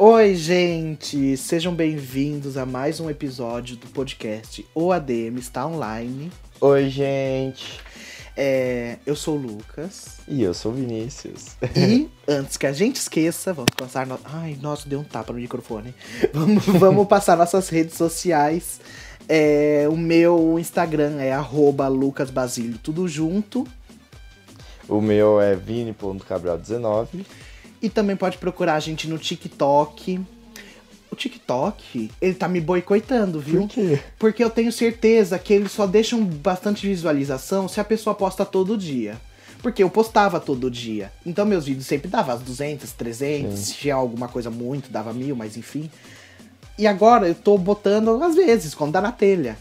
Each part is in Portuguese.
Oi, gente! Sejam bem-vindos a mais um episódio do podcast O ADM está online. Oi, gente! É, eu sou o Lucas. E eu sou o Vinícius. E antes que a gente esqueça, vamos passar. No... Ai, nossa, deu um tapa no microfone. Vamos, vamos passar nossas redes sociais. É, o meu Instagram é lucasbasilio, tudo junto. O meu é vini.cabral19. E também pode procurar a gente no TikTok. O TikTok, ele tá me boicotando, viu? Por quê? Porque eu tenho certeza que eles só deixam bastante visualização se a pessoa posta todo dia. Porque eu postava todo dia. Então meus vídeos sempre davam as 200, 300. Sim. Se tinha alguma coisa muito, dava mil, mas enfim. E agora eu tô botando às vezes, quando dá na telha.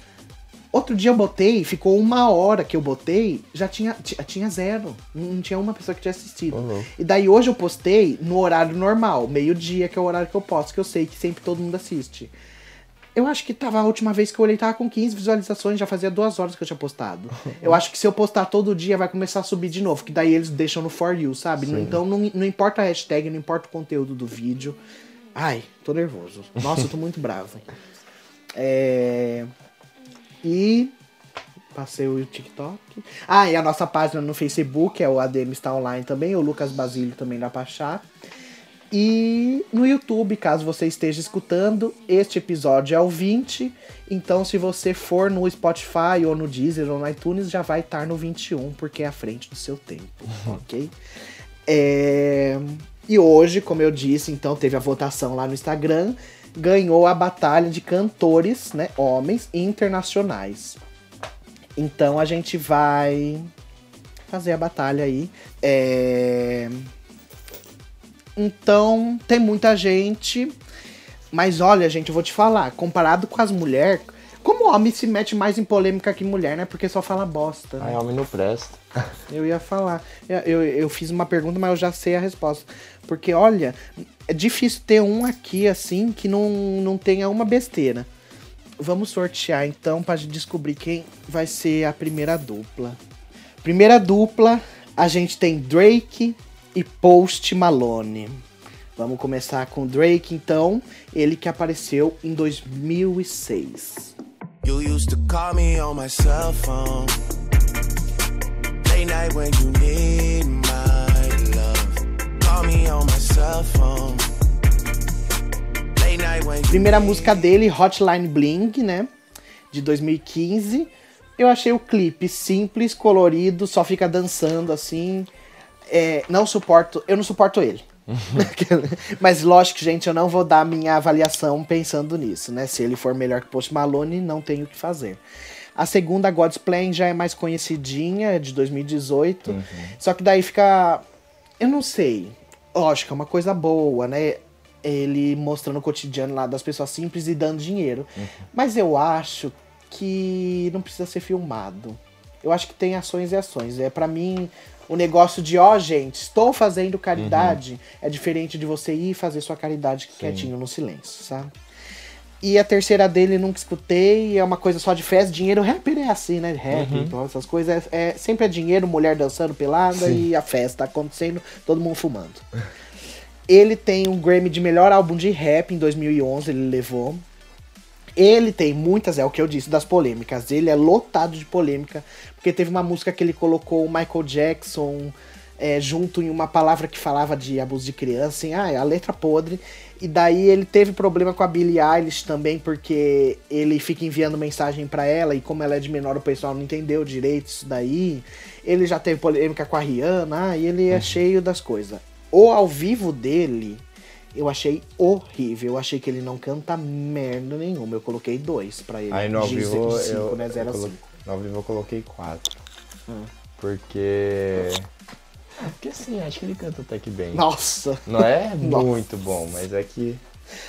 Outro dia eu botei, ficou uma hora que eu botei, já tinha, tinha zero. Não tinha uma pessoa que tinha assistido. Uhum. E daí hoje eu postei no horário normal, meio-dia, que é o horário que eu posto, que eu sei que sempre todo mundo assiste. Eu acho que tava a última vez que eu olhei, tava com 15 visualizações, já fazia duas horas que eu tinha postado. eu acho que se eu postar todo dia, vai começar a subir de novo, que daí eles deixam no For You, sabe? Sim. Então não, não importa a hashtag, não importa o conteúdo do vídeo. Ai, tô nervoso. Nossa, eu tô muito bravo. É. E passei o TikTok. Ah, e a nossa página no Facebook é o ADM está online também, o Lucas Basílio também dá pra achar. E no YouTube, caso você esteja escutando, este episódio é o 20. Então, se você for no Spotify ou no Deezer ou no iTunes, já vai estar no 21, porque é à frente do seu tempo, uhum. ok? É... E hoje, como eu disse, então teve a votação lá no Instagram ganhou a batalha de cantores, né, homens internacionais. Então a gente vai fazer a batalha aí. É... Então tem muita gente, mas olha, gente, eu vou te falar, comparado com as mulheres, como homem se mete mais em polêmica que mulher, né? Porque só fala bosta. Né? Ai, homem não presta. Eu ia falar. Eu, eu, eu, fiz uma pergunta, mas eu já sei a resposta. Porque, olha, é difícil ter um aqui, assim, que não, não tenha uma besteira. Vamos sortear, então, para descobrir quem vai ser a primeira dupla. Primeira dupla, a gente tem Drake e Post Malone. Vamos começar com Drake, então. Ele que apareceu em 2006. You used to call me on my cell phone. Late night when you need my love. Call me on my cell phone. Late night when you Primeira música dele, Hotline Bling, né? De 2015. Eu achei o clipe simples, colorido, só fica dançando assim. É, não suporto, eu não suporto ele. Mas lógico, gente, eu não vou dar minha avaliação pensando nisso, né? Se ele for melhor que Post Malone, não tenho o que fazer. A segunda, God's Plan, já é mais conhecidinha, é de 2018. Uhum. Só que daí fica. Eu não sei. Lógico, é uma coisa boa, né? Ele mostrando o cotidiano lá das pessoas simples e dando dinheiro. Uhum. Mas eu acho que não precisa ser filmado. Eu acho que tem ações e ações. É para mim, o negócio de, ó, oh, gente, estou fazendo caridade, uhum. é diferente de você ir fazer sua caridade Sim. quietinho no silêncio, sabe? E a terceira dele nunca escutei, é uma coisa só de festa, dinheiro, rapper é assim, né? Rap, uhum. então essas coisas, é, é, sempre é dinheiro, mulher dançando pelada Sim. e a festa acontecendo, todo mundo fumando. ele tem um Grammy de melhor álbum de rap em 2011, ele levou. Ele tem muitas, é o que eu disse, das polêmicas. Ele é lotado de polêmica, porque teve uma música que ele colocou o Michael Jackson é, junto em uma palavra que falava de abuso de criança, assim, ah, é a letra podre. E daí ele teve problema com a Billie Eilish também, porque ele fica enviando mensagem para ela, e como ela é de menor, o pessoal não entendeu direito isso daí. Ele já teve polêmica com a Rihanna, ah, e ele é uhum. cheio das coisas. O ao vivo dele eu achei horrível. Eu achei que ele não canta merda nenhuma. Eu coloquei dois pra ele. Aí no ao vivo, cinco, eu, né? Zero eu colo... No ao vivo eu coloquei quatro. Hum. Porque... Ah, porque assim, acho que ele canta até que bem. Nossa! Não é Nossa. muito bom, mas é que...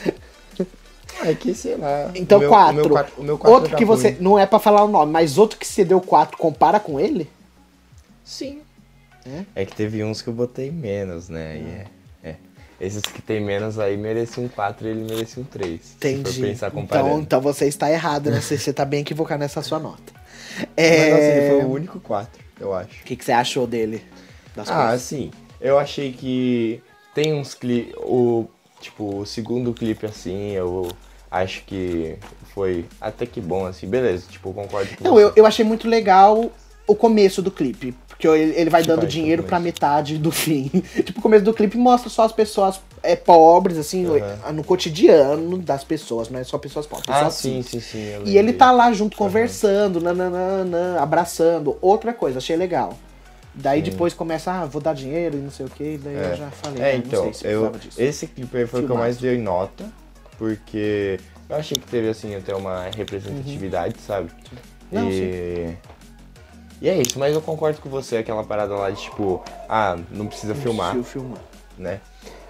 É que, sei lá. Então, o meu, quatro. O meu quatro, o meu quatro outro que ruim. você. Não é para falar o nome, mas outro que você deu quatro, compara com ele? Sim. É, é que teve uns que eu botei menos, né? E é. Esses que tem menos aí mereciam um 4 e ele merecia um 3. Entendi. Se for pensar comparando. Então, então você está errado, né? Você, está bem equivocado nessa sua nota. É... Mas assim, ele foi o único 4, eu acho. O que, que você achou dele? Ah, coisas? assim, eu achei que tem uns clipes. O... Tipo, o segundo clipe, assim, eu acho que foi até que bom, assim, beleza, tipo, concordo com Não, você. eu, eu achei muito legal o começo do clipe. Porque ele, vai dando dinheiro pra metade do fim. tipo, o começo do clipe mostra só as pessoas é, pobres, assim, Aham. no cotidiano das pessoas, não é só pessoas pobres. Ah, só sim, sim, sim. E ele tá lá junto conversando, nananana, abraçando. Outra coisa, achei legal. Daí depois começa, ah, vou dar dinheiro e não sei o que, daí eu já falei, É, ah, então, não se eu, esse clipe aí foi o que eu mais dei nota, porque eu achei que teve, assim, até uma representatividade, sabe? Uhum. Não, e... e é isso, mas eu concordo com você, aquela parada lá de tipo, ah, não precisa filmar, Preciso filmar. né?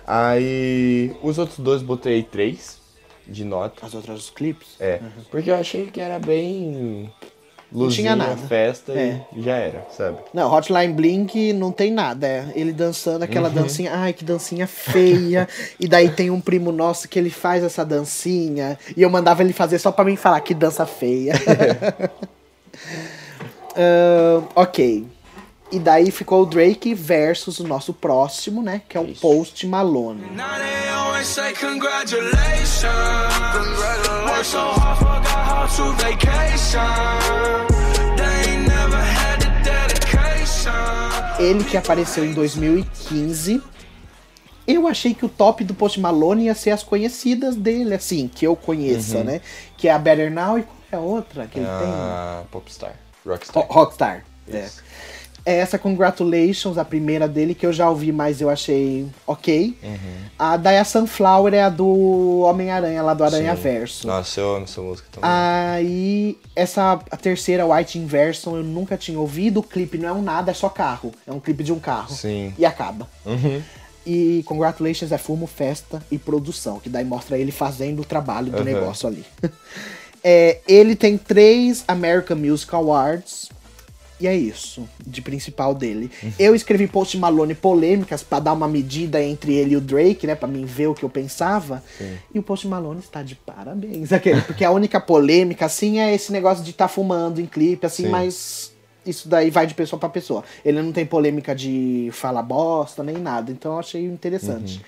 Aí, os outros dois botei três de nota, As outras os clipes? é, porque eu achei que era bem luzinha, tinha nada. festa É. e já era, sabe? Não, Hotline Blink não tem nada. É ele dançando aquela dancinha. Ai, que dancinha feia. e daí tem um primo nosso que ele faz essa dancinha. E eu mandava ele fazer só pra mim falar que dança feia. Ahn, ok. E daí ficou o Drake versus o nosso próximo, né? Que é o Isso. Post Malone. Ele que apareceu em 2015. Eu achei que o top do Post Malone ia ser as conhecidas dele, assim, que eu conheça, né? Que é a Better Now e qual é a outra que ele Ah, Popstar, tem? Rockstar. Ro- Rockstar. É. Isso. É essa Congratulations, a primeira dele, que eu já ouvi, mas eu achei ok. Uhum. A da Sunflower é a do Homem-Aranha, lá do Aranha Sim. Verso. Nossa, eu amo essa música também. Aí, essa a terceira, White Inversion, eu nunca tinha ouvido. O clipe não é um nada, é só carro. É um clipe de um carro. Sim. E acaba. Uhum. E Congratulations é fumo, festa e produção, que daí mostra ele fazendo o trabalho do Uhum. negócio ali. É, ele tem três American Music Awards. E é isso, de principal dele. Uhum. Eu escrevi Post Malone polêmicas pra dar uma medida entre ele e o Drake, né? Pra mim ver o que eu pensava. E o Post Malone está de parabéns. Aquele, porque a única polêmica, assim, é esse negócio de estar fumando em clipe, assim, Sim. mas isso daí vai de pessoa pra pessoa. Ele não tem polêmica de falar bosta nem nada, então eu achei interessante.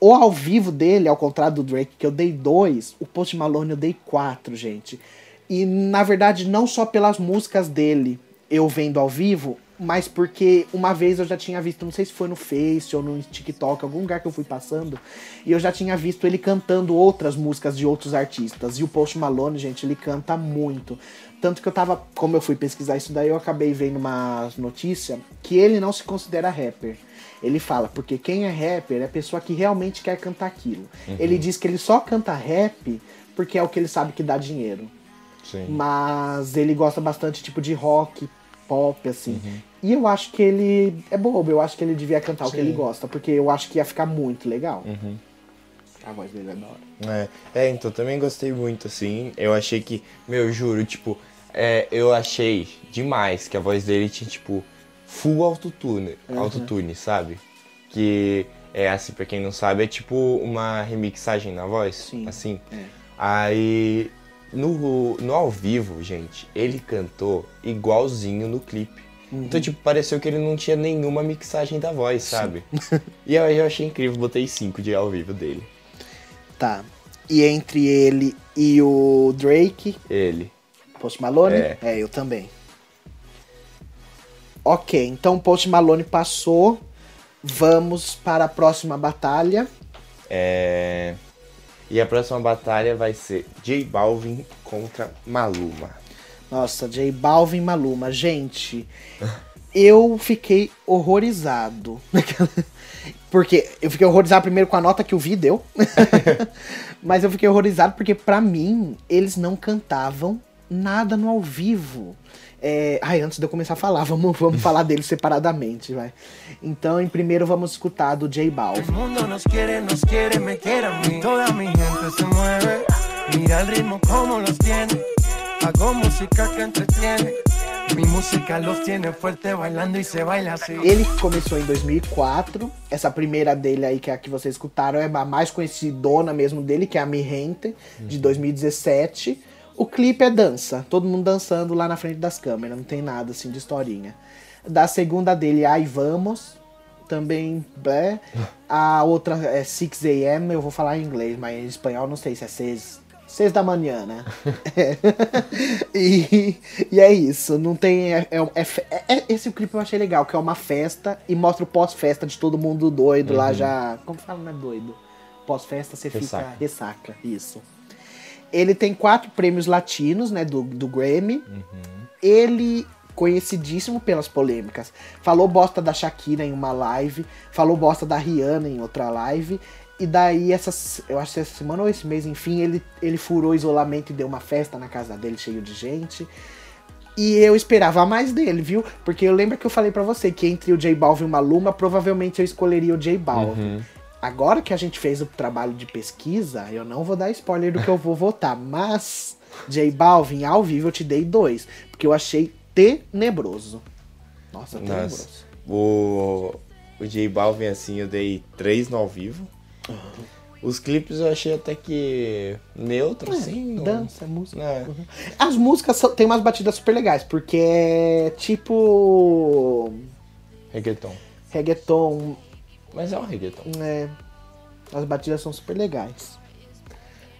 O ao vivo dele, ao contrário do Drake, que eu dei dois, o Post Malone eu dei quatro, gente. E na verdade, não só pelas músicas dele eu vendo ao vivo, mas porque uma vez eu já tinha visto, não sei se foi no Face ou no TikTok, algum lugar que eu fui passando, e eu já tinha visto ele cantando outras músicas de outros artistas. E o Post Malone, gente, ele canta muito. Tanto que eu tava, como eu fui pesquisar isso daí, eu acabei vendo uma notícia que ele não se considera rapper. Ele fala, porque quem é rapper é a pessoa que realmente quer cantar aquilo. Ele diz que ele só canta rap porque é o que ele sabe que dá dinheiro. Sim. Mas ele gosta bastante, tipo, de rock, pop, assim. E eu acho que ele é bobo, eu acho que ele devia cantar o que Sim. ele gosta, porque eu acho que ia ficar muito legal. A voz dele é da hora. É, é, então também gostei muito, assim. Eu achei que, meu, juro, tipo, é, eu achei demais que a voz dele tinha, tipo, full autotune, autotune, sabe? Que é assim, pra quem não sabe, é tipo uma remixagem na voz, Sim, assim. é. Aí, no, no ao vivo, gente, ele cantou igualzinho no clipe. Uhum. Então, tipo, pareceu que ele não tinha nenhuma mixagem da voz, sabe? e aí eu achei incrível, botei 5 de ao vivo dele. Tá. E entre ele e o Drake, Ele. Post Malone? É. eu também. Ok, então Post Malone passou. Vamos para a próxima batalha. É... E a próxima batalha vai ser J Balvin contra Maluma. Nossa, J Balvin Maluma. Gente, eu fiquei horrorizado. Porque eu fiquei horrorizado primeiro com a nota que o Vi deu. Mas eu fiquei horrorizado porque, pra mim, eles não cantavam nada no ao vivo. É... Ai, antes de eu começar a falar, vamos, vamos falar deles separadamente, vai. Então, em primeiro, vamos escutar do J Balvin. Mueve. Mira el ritmo como los tiene. Hago música que entretiene. Mi música los tiene fuerte bailando y se baila así. Ele começou em 2004. Essa primeira dele aí, que é a que vocês escutaram, é a mais conhecidona mesmo dele, que é a Mi Gente, de 2017. O clipe é dança, todo mundo dançando lá na frente das câmeras, não tem nada assim de historinha. Da segunda dele, Ai Vamos, também é. A outra é 6 a.m., eu vou falar em inglês, mas em espanhol não sei se é 6, 6 da manhã, né? É. e, e é isso, não tem. É, é, é, é, esse clipe eu achei legal, que é uma festa e mostra o pós-festa de todo mundo doido uhum. lá já. Como fala, não é doido? Pós-festa você ressaca. fica ressaca, isso. Ele tem quatro prêmios latinos, né, do, do Grammy. Uhum. Ele conhecidíssimo pelas polêmicas. Falou bosta da Shakira em uma live, falou bosta da Rihanna em outra live. E daí, essas, eu acho que essa semana ou esse mês, enfim, ele, ele furou isolamento e deu uma festa na casa dele cheio de gente. E eu esperava mais dele, viu? Porque eu lembro que eu falei para você que entre o J Balvin e o Maluma, provavelmente eu escolheria o J Balvin. Uhum. Agora que a gente fez o trabalho de pesquisa, eu não vou dar spoiler do que eu vou votar, mas J Balvin ao vivo eu te dei dois, porque eu achei tenebroso. Nossa, tenebroso. Nossa. O, o J Balvin, assim, eu dei três no ao vivo. Uhum. Os clipes eu achei até que neutro, é, assim. Dança, música. É. Uhum. As músicas são, tem umas batidas super legais, porque é tipo. Reggaeton. Reggaeton. Mas é um reggaeton. É. As batidas são super legais.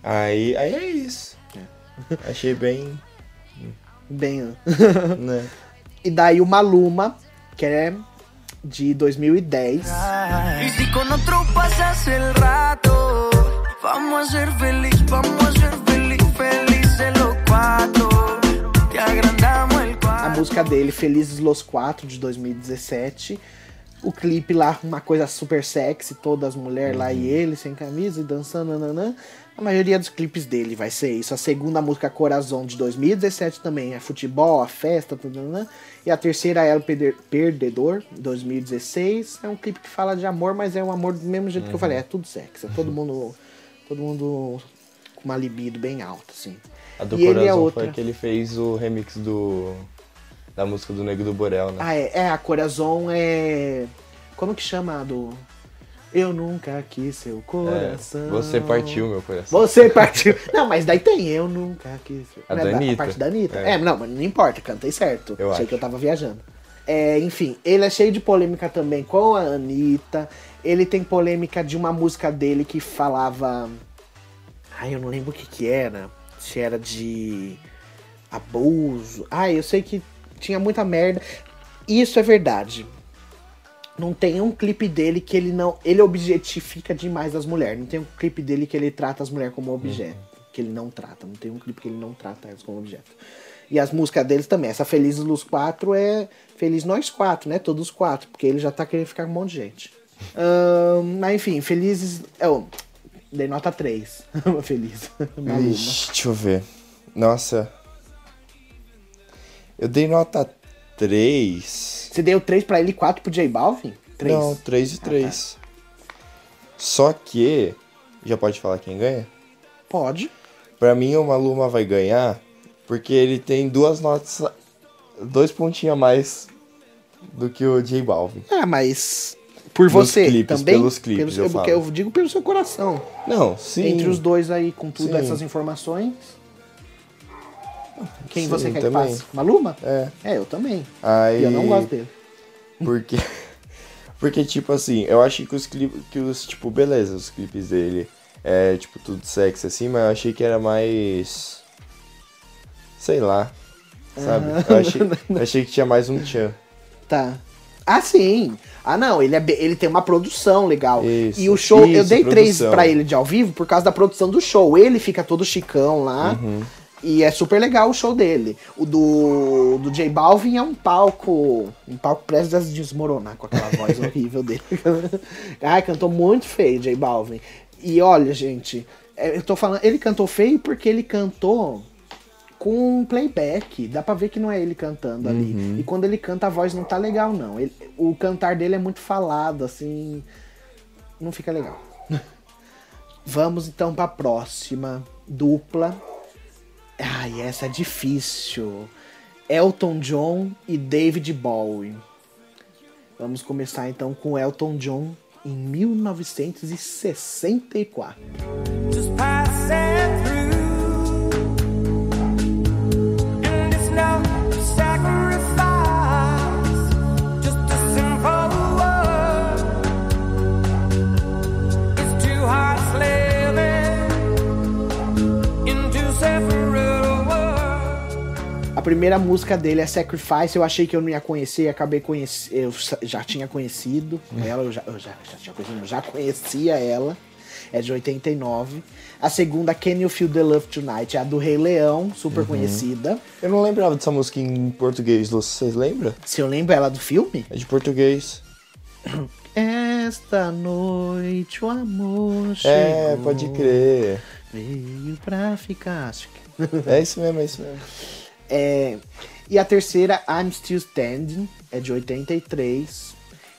Aí, aí é isso. É. Achei bem bem. né? E daí o Maluma, que é de 2010. E se com outro passas el rato, vamos a ser feliz, vamos a ser feliz, felices los quatro. Te agrandamos el quatro. A música dele, Felizes los Quatro, de 2017 o clipe lá, uma coisa super sexy, todas as mulheres uhum. lá e uhum. ele sem camisa e dançando, nananã. A maioria dos clipes dele vai ser isso. A segunda música Corazon de 2017 também é futebol, a festa, tudo, nananã. E a terceira é El Perdedor, 2016. É um clipe que fala de amor, mas é um amor do mesmo jeito uhum. que eu falei, é uhum. tudo sexy, é todo mundo todo mundo com uma libido bem alta, assim. A do e Corazon é outra... foi que ele fez o remix do da música do Nego do Borel, né? Ah, é, é a Corazon é. Como que chama do. Eu nunca quis seu coração. É, você partiu meu coração. Você partiu. não, mas daí tem Eu nunca quis. A, da Anitta. a parte da Anitta. É. é, não, mas não importa, cantei certo. Eu Achei acho. que eu tava viajando. É, enfim, ele é cheio de polêmica também com a Anitta. Ele tem polêmica de uma música dele que falava. Ai, eu não lembro o que que era. Se era de abuso. Ah, eu sei que tinha muita merda. Isso é verdade. Não tem um clipe dele que ele não. Ele objetifica demais as mulheres. Não tem um clipe dele que ele trata as mulheres como objeto. Uhum. Que ele não trata. Não tem um clipe que ele não trata elas como objeto. E as músicas deles também. Essa Feliz Luz 4 é Feliz Nós Quatro, né? Todos quatro. Porque ele já tá querendo ficar com um monte de gente. Mas enfim, Felizes. Eu dei nota 3. Feliz. Ixi, deixa eu ver. Nossa. Eu dei nota 3. Você deu 3 pra ele e 4 pro J Balvin? 3. Não, 3 e 3. Ah, tá. Só que. Já pode falar quem ganha? Pode. Pra mim, o Maluma vai ganhar porque ele tem duas notas. Dois pontinhos a mais do que o J Balvin. Ah, mas. Por você clipes, também? Pelos clipes, pelos, eu, eu, eu, digo pelo seu coração. Não, sim. Entre os dois aí, com tudo essas informações. Quem Sim, você quer também. que faça? Maluma? É. É, eu também. Aí... E eu não gosto dele. Porque... Porque, tipo assim, eu acho que os clipes, que os, tipo, beleza, os clipes dele é, tipo, tudo sexy assim, mas eu achei que era mais... Sei lá, sabe? Ah, eu, achei, eu achei que tinha mais um tchan. Tá. Ah, sim. Ah, não, ele, é, ele tem uma produção legal. Isso, e o show, isso, eu dei produção. três pra ele de ao vivo por causa da produção do show. Ele fica todo chicão lá. Uhum. E é super legal o show dele. O do, do J Balvin é um palco. Um palco prestes a desmoronar com aquela voz horrível dele. Ai, cantou muito feio, J Balvin. E olha, gente, é, eu tô falando. Ele cantou feio porque ele cantou com playback. Dá pra ver que não é ele cantando ali. Uhum. E quando ele canta, a voz não tá legal, não. Ele, o cantar dele é muito falado, assim. Não fica legal. Vamos então pra próxima dupla Ai, essa é difícil. Elton John e David Bowie. Vamos começar então com Elton John em 1964. Primeira música dele é Sacrifice. Eu achei que eu não ia conhecer, acabei conhecendo. Eu já tinha conhecido ela, eu já, eu já, já tinha conhecido, eu já conhecia ela. É de 89. A segunda, Can You Feel the Love Tonight? É a do Rei Leão, super conhecida. Eu não lembrava dessa música em português, Lúcio. Vocês lembram? Se eu lembro ela do filme? É de português. Esta noite o amor chegou. É, pode crer. Veio pra ficar. É isso mesmo, é isso mesmo. É, e a terceira, I'm Still Standing, é de 83.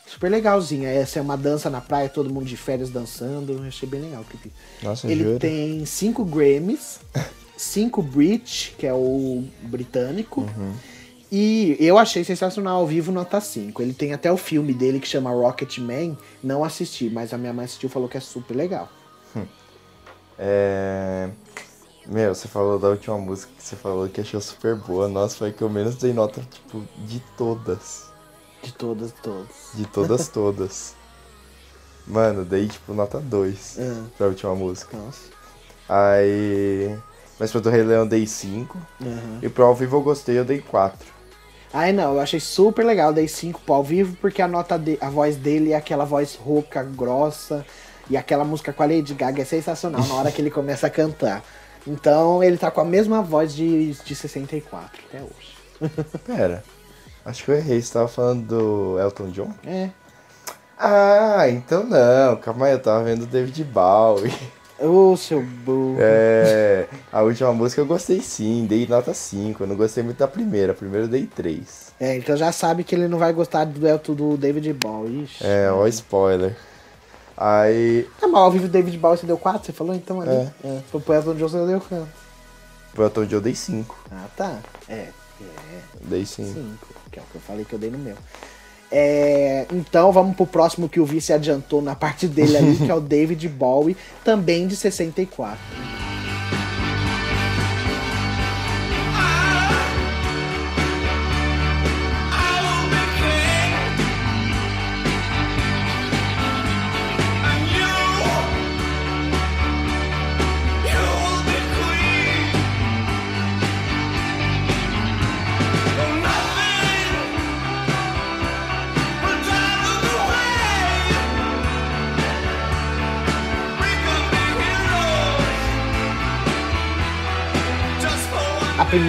Super legalzinha. Essa é uma dança na praia, todo mundo de férias dançando. Eu achei bem legal o clipe. Nossa, Ele juro. tem cinco Grammys, cinco Brit, que é o britânico. Uhum. E eu achei sensacional ao vivo, nota 5. Ele tem até o filme dele que chama Rocket Man. Não assisti, mas a minha mãe assistiu e falou que é super legal. É... Meu, você falou da última música que você falou que achou super boa. Nossa, foi que eu menos dei nota, tipo, de todas. De todas, todas. De todas, todas. Mano, dei, tipo, nota 2 Ah. pra última música. Nossa. Aí... Mas pra do Rei Leão eu dei 5. Aham. E pro ao vivo eu gostei, eu dei 4. Ai não, eu achei super legal, dei 5 pro ao vivo, porque a nota de, a voz dele é aquela voz rouca, grossa, e aquela música com a Lady Gaga é sensacional na hora que ele começa a cantar. Então ele tá com a mesma voz de, de 64 até hoje. Pera. Acho que eu errei. Você tava falando do Elton John? É. Ah, então não. Calma aí, eu tava vendo o David Bowie. Ô, seu burro. É, a última música eu gostei sim, dei nota 5. Eu não gostei muito da primeira, a primeira eu dei 3. É, então já sabe que ele não vai gostar do dueto do David Bowie. Ixi. É, ó, spoiler. Aí, Ah, mas ao vivo David Bowie você deu 4, você falou então ali? É. É. Foi pro Elton John você deu quanto? pro Elton John eu dei 5. Ah, tá. É, é. Dei 5. 5, que é o que eu falei que eu dei no meu. É, então vamos pro próximo que o vice adiantou na parte dele ali, que é o David Bowie, também de 64.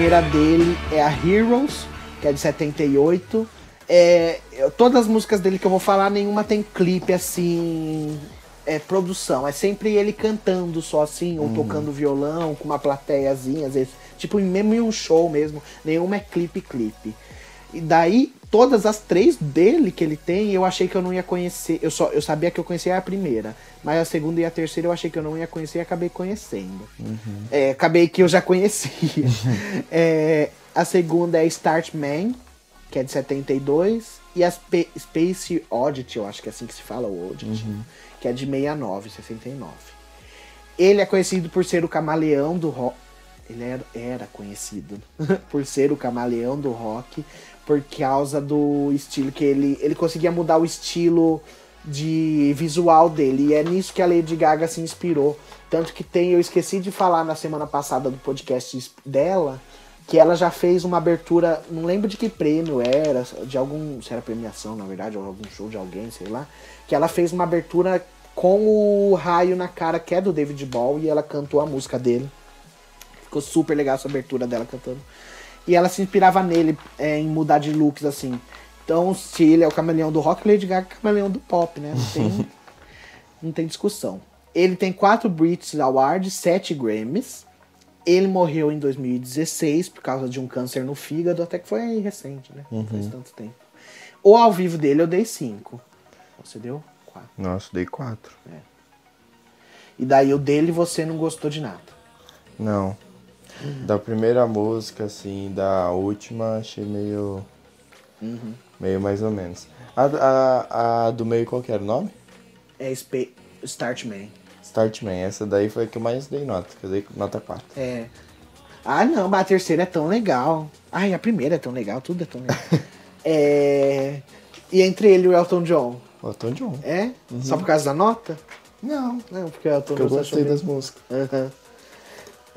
Primeira dele é a Heroes, que é de 78. É, todas as músicas dele que eu vou falar, nenhuma tem clipe assim. É produção. É sempre ele cantando só assim, ou tocando violão, com uma plateiazinha, às vezes. Tipo, mesmo em um show mesmo. Nenhuma é clipe-clipe. E daí, todas as três dele que ele tem, eu achei que eu não ia conhecer. Eu, só, eu sabia que eu conhecia a primeira. Mas a segunda e a terceira eu achei que eu não ia conhecer e acabei conhecendo. É, acabei que eu já conhecia. É, a segunda é Start Man, que é de 72. E a Spa- Space Oddity, eu acho que é assim que se fala, o Oddity, que é de 69, 69. Ele é conhecido por ser o camaleão do rock. Ele era, era conhecido por ser o camaleão do rock por causa do estilo que ele. Ele conseguia mudar o estilo de visual dele. E é nisso que a Lady Gaga se inspirou. Tanto que tem, eu esqueci de falar na semana passada do podcast dela, que ela já fez uma abertura, não lembro de que prêmio era, de algum, se era premiação na verdade, ou algum show de alguém, sei lá, que ela fez uma abertura com o raio na cara, que é do David Bowie, e ela cantou a música dele. Ficou super legal essa abertura dela cantando. E ela se inspirava nele é, em mudar de looks, assim. Então, se ele é o camaleão do rock, Lady Gaga é o camaleão do pop, né? Não tem, não tem discussão. Ele tem quatro Brits Awards, sete Grammys. Ele morreu em 2016 por causa de um câncer no fígado, até que foi recente, né? Não faz tanto tempo. O ao vivo dele eu dei cinco. Você deu quatro. Nossa, dei 4. E daí o dele você não gostou de nada. Não. Da primeira música, assim, da última, achei meio. Meio mais ou menos. A, a, a do meio, qual que era o nome? É Spa- Startman. Startman. Essa daí foi a que eu mais dei nota, que eu dei nota 4. É. Ah, não, mas a terceira é tão legal. Ai, a primeira é tão legal, tudo é tão legal. é. E entre ele e o Elton John? O Elton John. É? Só por causa da nota? Não, Não, porque o Elton porque eu John você gostei das músicas. Aham.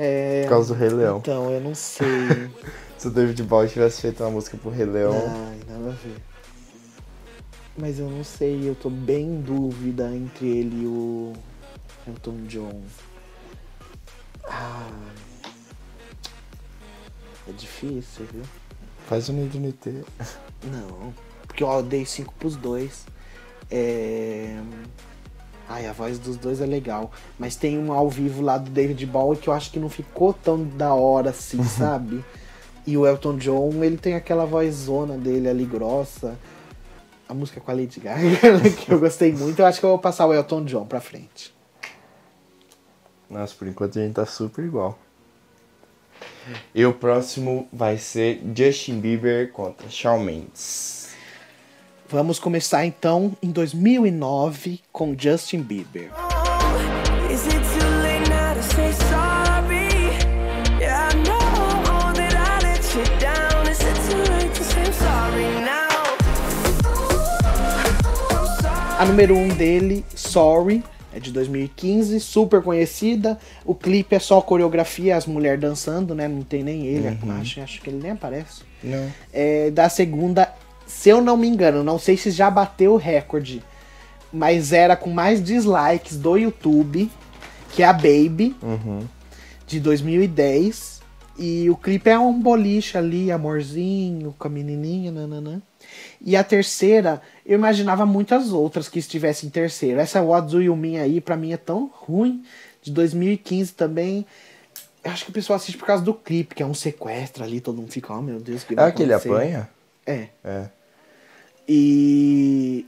É, Por causa do Rei Leão. Então, eu não sei. Se o David Bowie tivesse feito uma música pro Rei Leão. Ai, nada a ver. Mas eu não sei, eu tô bem em dúvida entre ele e o Elton John. Ah, é difícil, viu? Faz um NT. Não, porque eu dei 5 pros dois. É... Ai, a voz dos dois é legal. Mas tem um ao vivo lá do David Bowie que eu acho que não ficou tão da hora assim, sabe? E o Elton John, ele tem aquela vozona dele ali grossa. A música com a Lady Gaga, que eu gostei muito. Eu acho que eu vou passar o Elton John pra frente. Nossa, por enquanto a gente tá super igual. E o próximo vai ser Justin Bieber contra Shawn Mendes. Vamos começar então em 2009 com Justin Bieber. Sorry. A número 1 um dele, Sorry, é de 2015, super conhecida. O clipe é só coreografia, as mulheres dançando, né? Não tem nem ele, acho, acho que ele nem aparece. Não. É, da segunda, se eu não me engano, não sei se já bateu o recorde, mas era com mais dislikes do YouTube, que é a Baby, de 2010. E o clipe é um boliche ali, amorzinho, com a menininha, nananã. E a terceira, eu imaginava muitas outras que estivessem em terceiro. Essa What Do You Mean aí, pra mim, é tão ruim. De 2015 também. Eu acho que o pessoal assiste por causa do clipe, que é um sequestro ali, todo mundo fica, oh meu Deus, que É aquele acontecer?" apanha? É. É. E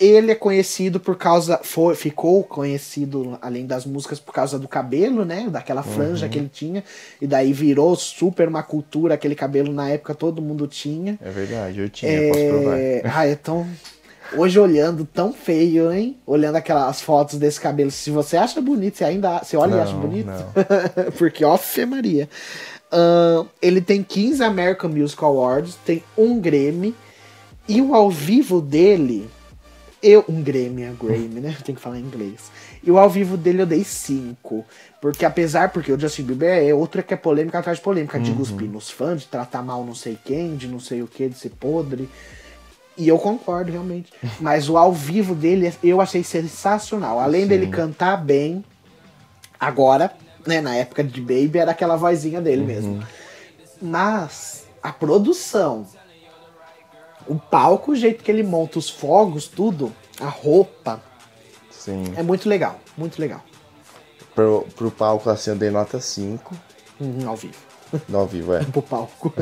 ele é conhecido por causa. Foi, ficou conhecido, além das músicas, por causa do cabelo, né? Daquela franja que ele tinha. E daí virou super uma cultura, aquele cabelo na época todo mundo tinha. É verdade, eu tinha, posso provar. É... Ah, é tão. Hoje olhando tão feio, hein? Olhando aquelas fotos desse cabelo. Se você acha bonito, você ainda. Você olha e acha Não, bonito? não. Porque, ó, Fê Maria. Ahn, ele tem 15 American Music Awards, tem um Grammy. E o ao vivo dele. Eu, um Grammy, é Grammy, né? Tem que falar em inglês. E o ao vivo dele eu dei 5. Porque apesar, porque o Justin Bieber é outra que é polêmica atrás de polêmica, de cuspir nos fãs, de tratar mal não sei quem, de não sei o que, de ser podre. E eu concordo, realmente. Mas o ao vivo dele eu achei sensacional. Além dele cantar bem, agora, né, na época de Baby, era aquela vozinha dele mesmo. Mas a produção, o palco, o jeito que ele monta os fogos, tudo, a roupa, Sim. é muito legal, muito legal. Pro, pro palco, assim, eu dei nota 5. Uhum, ao vivo. No ao vivo, é. Pro palco.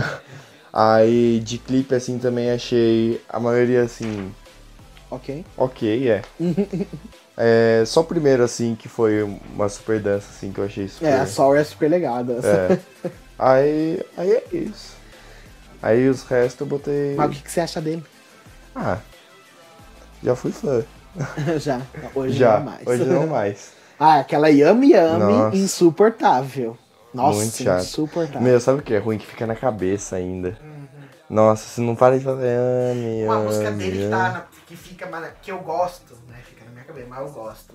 Aí de clipe, assim, também achei a maioria, assim, ok. ok, é. é. Só o primeiro, assim, que foi uma super dança, assim, que eu achei super... É, a Sorry é super legal. a dança. É. Aí, aí é isso. Aí os restos eu botei... Mas o que, que você acha dele? Ah, já fui fã. já. Hoje já, não mais. hoje não mais. Ah, aquela Yami Yami Nossa. insuportável. Nossa, Muito chato. insuportável. Meu, sabe o que é ruim? Que fica na cabeça ainda. Nossa, você não para de falar... Yami, Uma música dele que, tá na- que fica, que eu gosto, né? Fica na minha cabeça, mas eu gosto.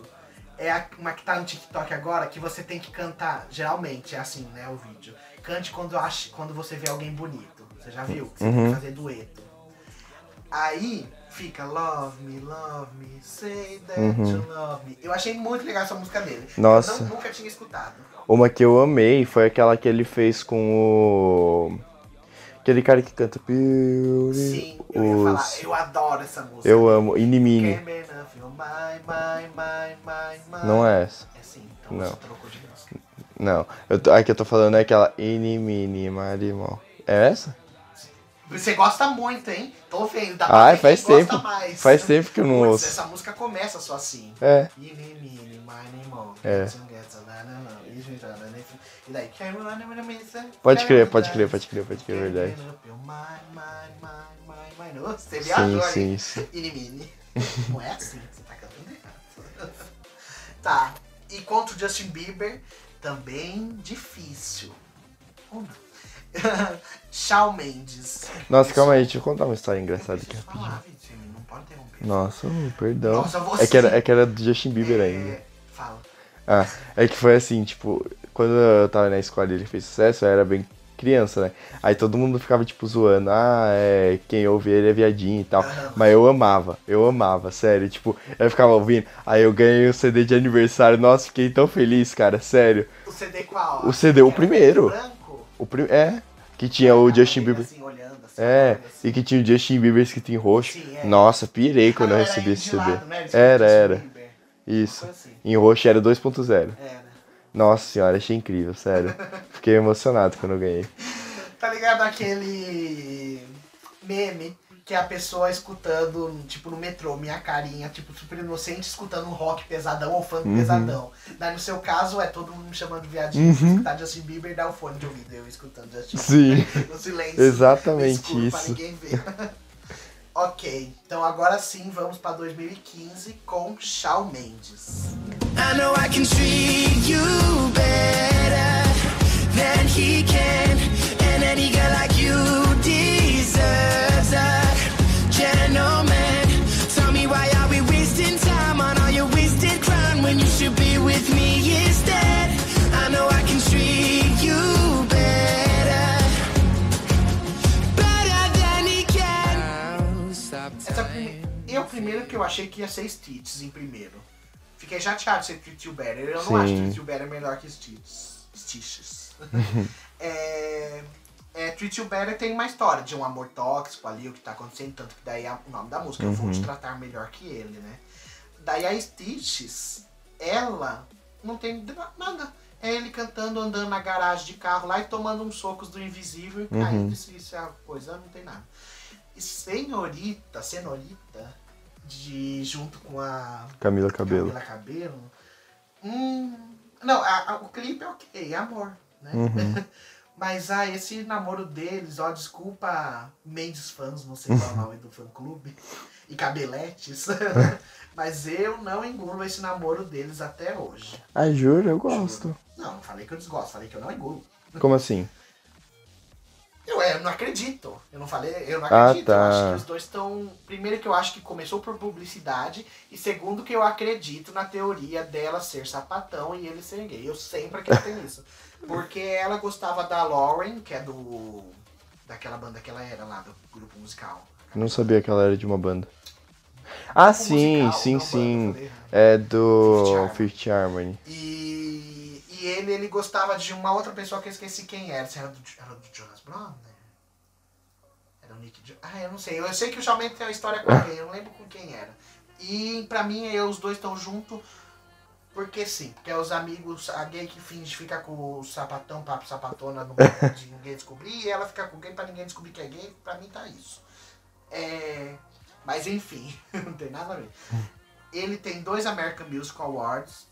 É a- uma que tá no TikTok agora, que você tem que cantar. Geralmente é assim, né? O vídeo. Cante quando, acha, quando você vê alguém bonito. Você já viu? Que Você tem que fazer dueto. Aí fica Love me, love me, say that you love me. Eu achei muito legal essa música dele. Nossa. Eu não- nunca tinha escutado. Uma que eu amei foi aquela que ele fez com o. Aquele cara que canta Beauty. Sim, eu ia os... falar. Eu adoro essa música. Eu amo. Inimini. Não é essa. É sim, então Não. você trocou de música. Não. Eu tô... A que eu tô falando é aquela Inimini Marimon. É essa? Você gosta muito, hein? Tô vendo. Dá Ai, faz tempo. mais. Faz tempo que eu não Putz, ouço. Essa música começa só assim. É. É. E daí, "Can't run away from me, sir. Pode crer, pode crer, pode crer, pode crer, é verdade. Você Sim, viajou aí. sim, sim. Mini, mini. Não é assim, você tá cantando errado. Tá. E quanto o Justin Bieber, também difícil. Ou não? Shawn Mendes. Nossa, calma aí, deixa eu contar uma história engraçada aqui falar, Vitinho, não pode interromper. Nossa, perdão. Nossa, você- É que, era, é que era do Justin Bieber ainda. É, fala. Ah, é que foi assim, tipo, quando eu tava na escola e ele fez sucesso, eu era bem criança, né? Aí todo mundo ficava, tipo, zoando, ah, é, quem ouve ele é viadinho e tal. Mas eu amava, eu amava, sério, tipo, eu ficava ouvindo. Aí eu ganhei o CD de aniversário, nossa, fiquei tão feliz, cara, sério. O CD qual? O CD, o primeiro. Branco? O prim... É, que tinha o Justin Bieber. Assim, olhando, assim, É, olhando, assim. e que tinha o Justin Bieber escrito em roxo. Sim, é. Nossa, pirei quando eu Ah, recebi era esse CD. lado, né? Era, era. Isso. Assim. Em roxo era 2.0. Era. Nossa senhora, achei incrível, sério. Fiquei emocionado quando eu ganhei. Tá ligado aquele meme que é a pessoa escutando, tipo, no metrô, minha carinha, tipo, super inocente, escutando um rock pesadão ou funk Uhum. pesadão. Daí no seu caso é todo mundo me chamando de viadinho, uhum. escutar Justin Bieber e dar o fone de ouvido, eu escutando Justin Sim. Bieber no silêncio. Exatamente escuro Pra isso. ninguém ver. ok, então agora sim vamos pra 2015 com Shawn Mendes. I know I can treat you better than he can. And any girl like you primeiro que eu achei que ia ser Stitches em primeiro. Fiquei chateado de ser Treat You Better. Eu não Sim. acho Treat You Better melhor que Stitches. Stitches. é, é, Treat You Better tem uma história de um amor tóxico ali, o que tá acontecendo, tanto que daí é o nome da música, eu vou te tratar melhor que ele, né? Daí a Stitches, ela não tem nada. É ele cantando, andando na garagem de carro lá e tomando uns socos do invisível e caindo. Isso, isso é a coisa, não tem nada. E Senhorita, Senhorita, de, junto com a Camila Cabelo. Camila Cabelo. Hum, não, a- a- o clipe é ok, é amor, né? Mas ah, esse namoro deles, ó, desculpa Mendes fãs, não sei qual é o nome do fã clube, e cabeletes, mas eu não engulo esse namoro deles até hoje. Ah, juro, eu gosto. Não, não falei que eu desgosto, falei que eu não engulo. Como assim? Eu, é, eu não acredito. Eu não falei, eu não Ah, acredito. Eu tá. acho que os dois estão. Primeiro que eu acho que começou por publicidade. E segundo que eu acredito na teoria dela ser sapatão e ele ser gay. Eu sempre acreditei nisso. Porque ela gostava da Lauren, que é do. daquela banda que ela era lá, do grupo musical. Não sabia que ela era de uma banda. Ah, sim, musical, sim, sim. banda. É do. Fifth Harmony. E, e ele, ele gostava de uma outra pessoa que eu esqueci quem era. Se era do, era do Jonas Brothers? Era o Nick Jo- Ah, eu não sei. Eu sei que o Shawn tem uma história com alguém, eu não lembro com quem era. E pra mim, eu, os dois estão juntos porque sim. Porque é os amigos, a gay que finge fica com o sapatão, papo sapatona, no de ninguém descobrir, e ela fica com gay pra ninguém descobrir que é gay, pra mim tá isso. É, mas enfim, não tem nada a ver. Ele tem dois American Music Awards.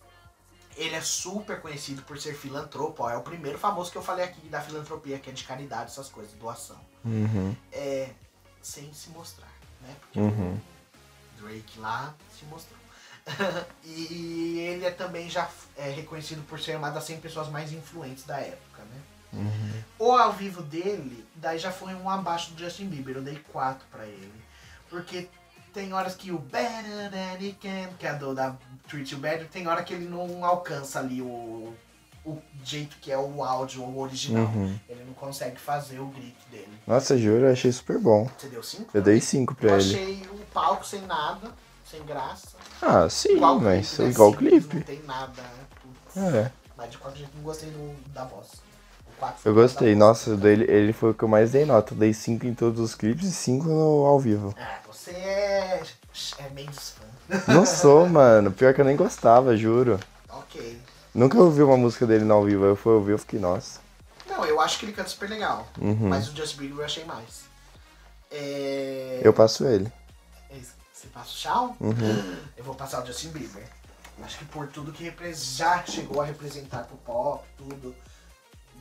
Ele é super conhecido por ser filantropo. ó, É o primeiro famoso que eu falei aqui da filantropia, que é de caridade, essas coisas, doação. Uhum. É, sem se mostrar, né? Porque Uhum. o Drake lá se mostrou. e ele é também já é reconhecido por ser uma das 100 pessoas mais influentes da época, né? O ao vivo dele, daí já foi um abaixo do Justin Bieber, eu dei 4 pra ele. Porque tem horas que o Better Than He Can, que é do da Treat You Better, tem hora que ele não alcança ali o, o jeito que é o áudio o original. Uhum. Ele não consegue fazer o grito dele. Nossa, juro, eu achei super bom. Você deu 5? Eu dei 5 Eu pra ele. achei o palco sem nada, sem graça. Ah, sim, Igual mas clipe, né? igual o clipe. Não tem nada, né? É. Mas de qualquer jeito não gostei do, da voz. O quatro foi Eu gostei. voz. Nossa, dele, ele foi o que eu mais dei nota. Eu dei 5 em todos os clipes e 5 no ao vivo. Ah, você é. É Mendes fã. Não sou, mano. Pior que eu nem gostava, juro. ok. Nunca ouvi uma música dele no ao vivo. Eu fui ouvir eu fiquei, nossa. Não, eu acho que ele canta super legal. Uhum. Mas o Justin Bieber eu achei mais. É... Eu passo ele. É. Você passa o Shawn? Uhum. Eu vou passar o Justin Bieber. Acho que por tudo que já chegou a representar pro pop, tudo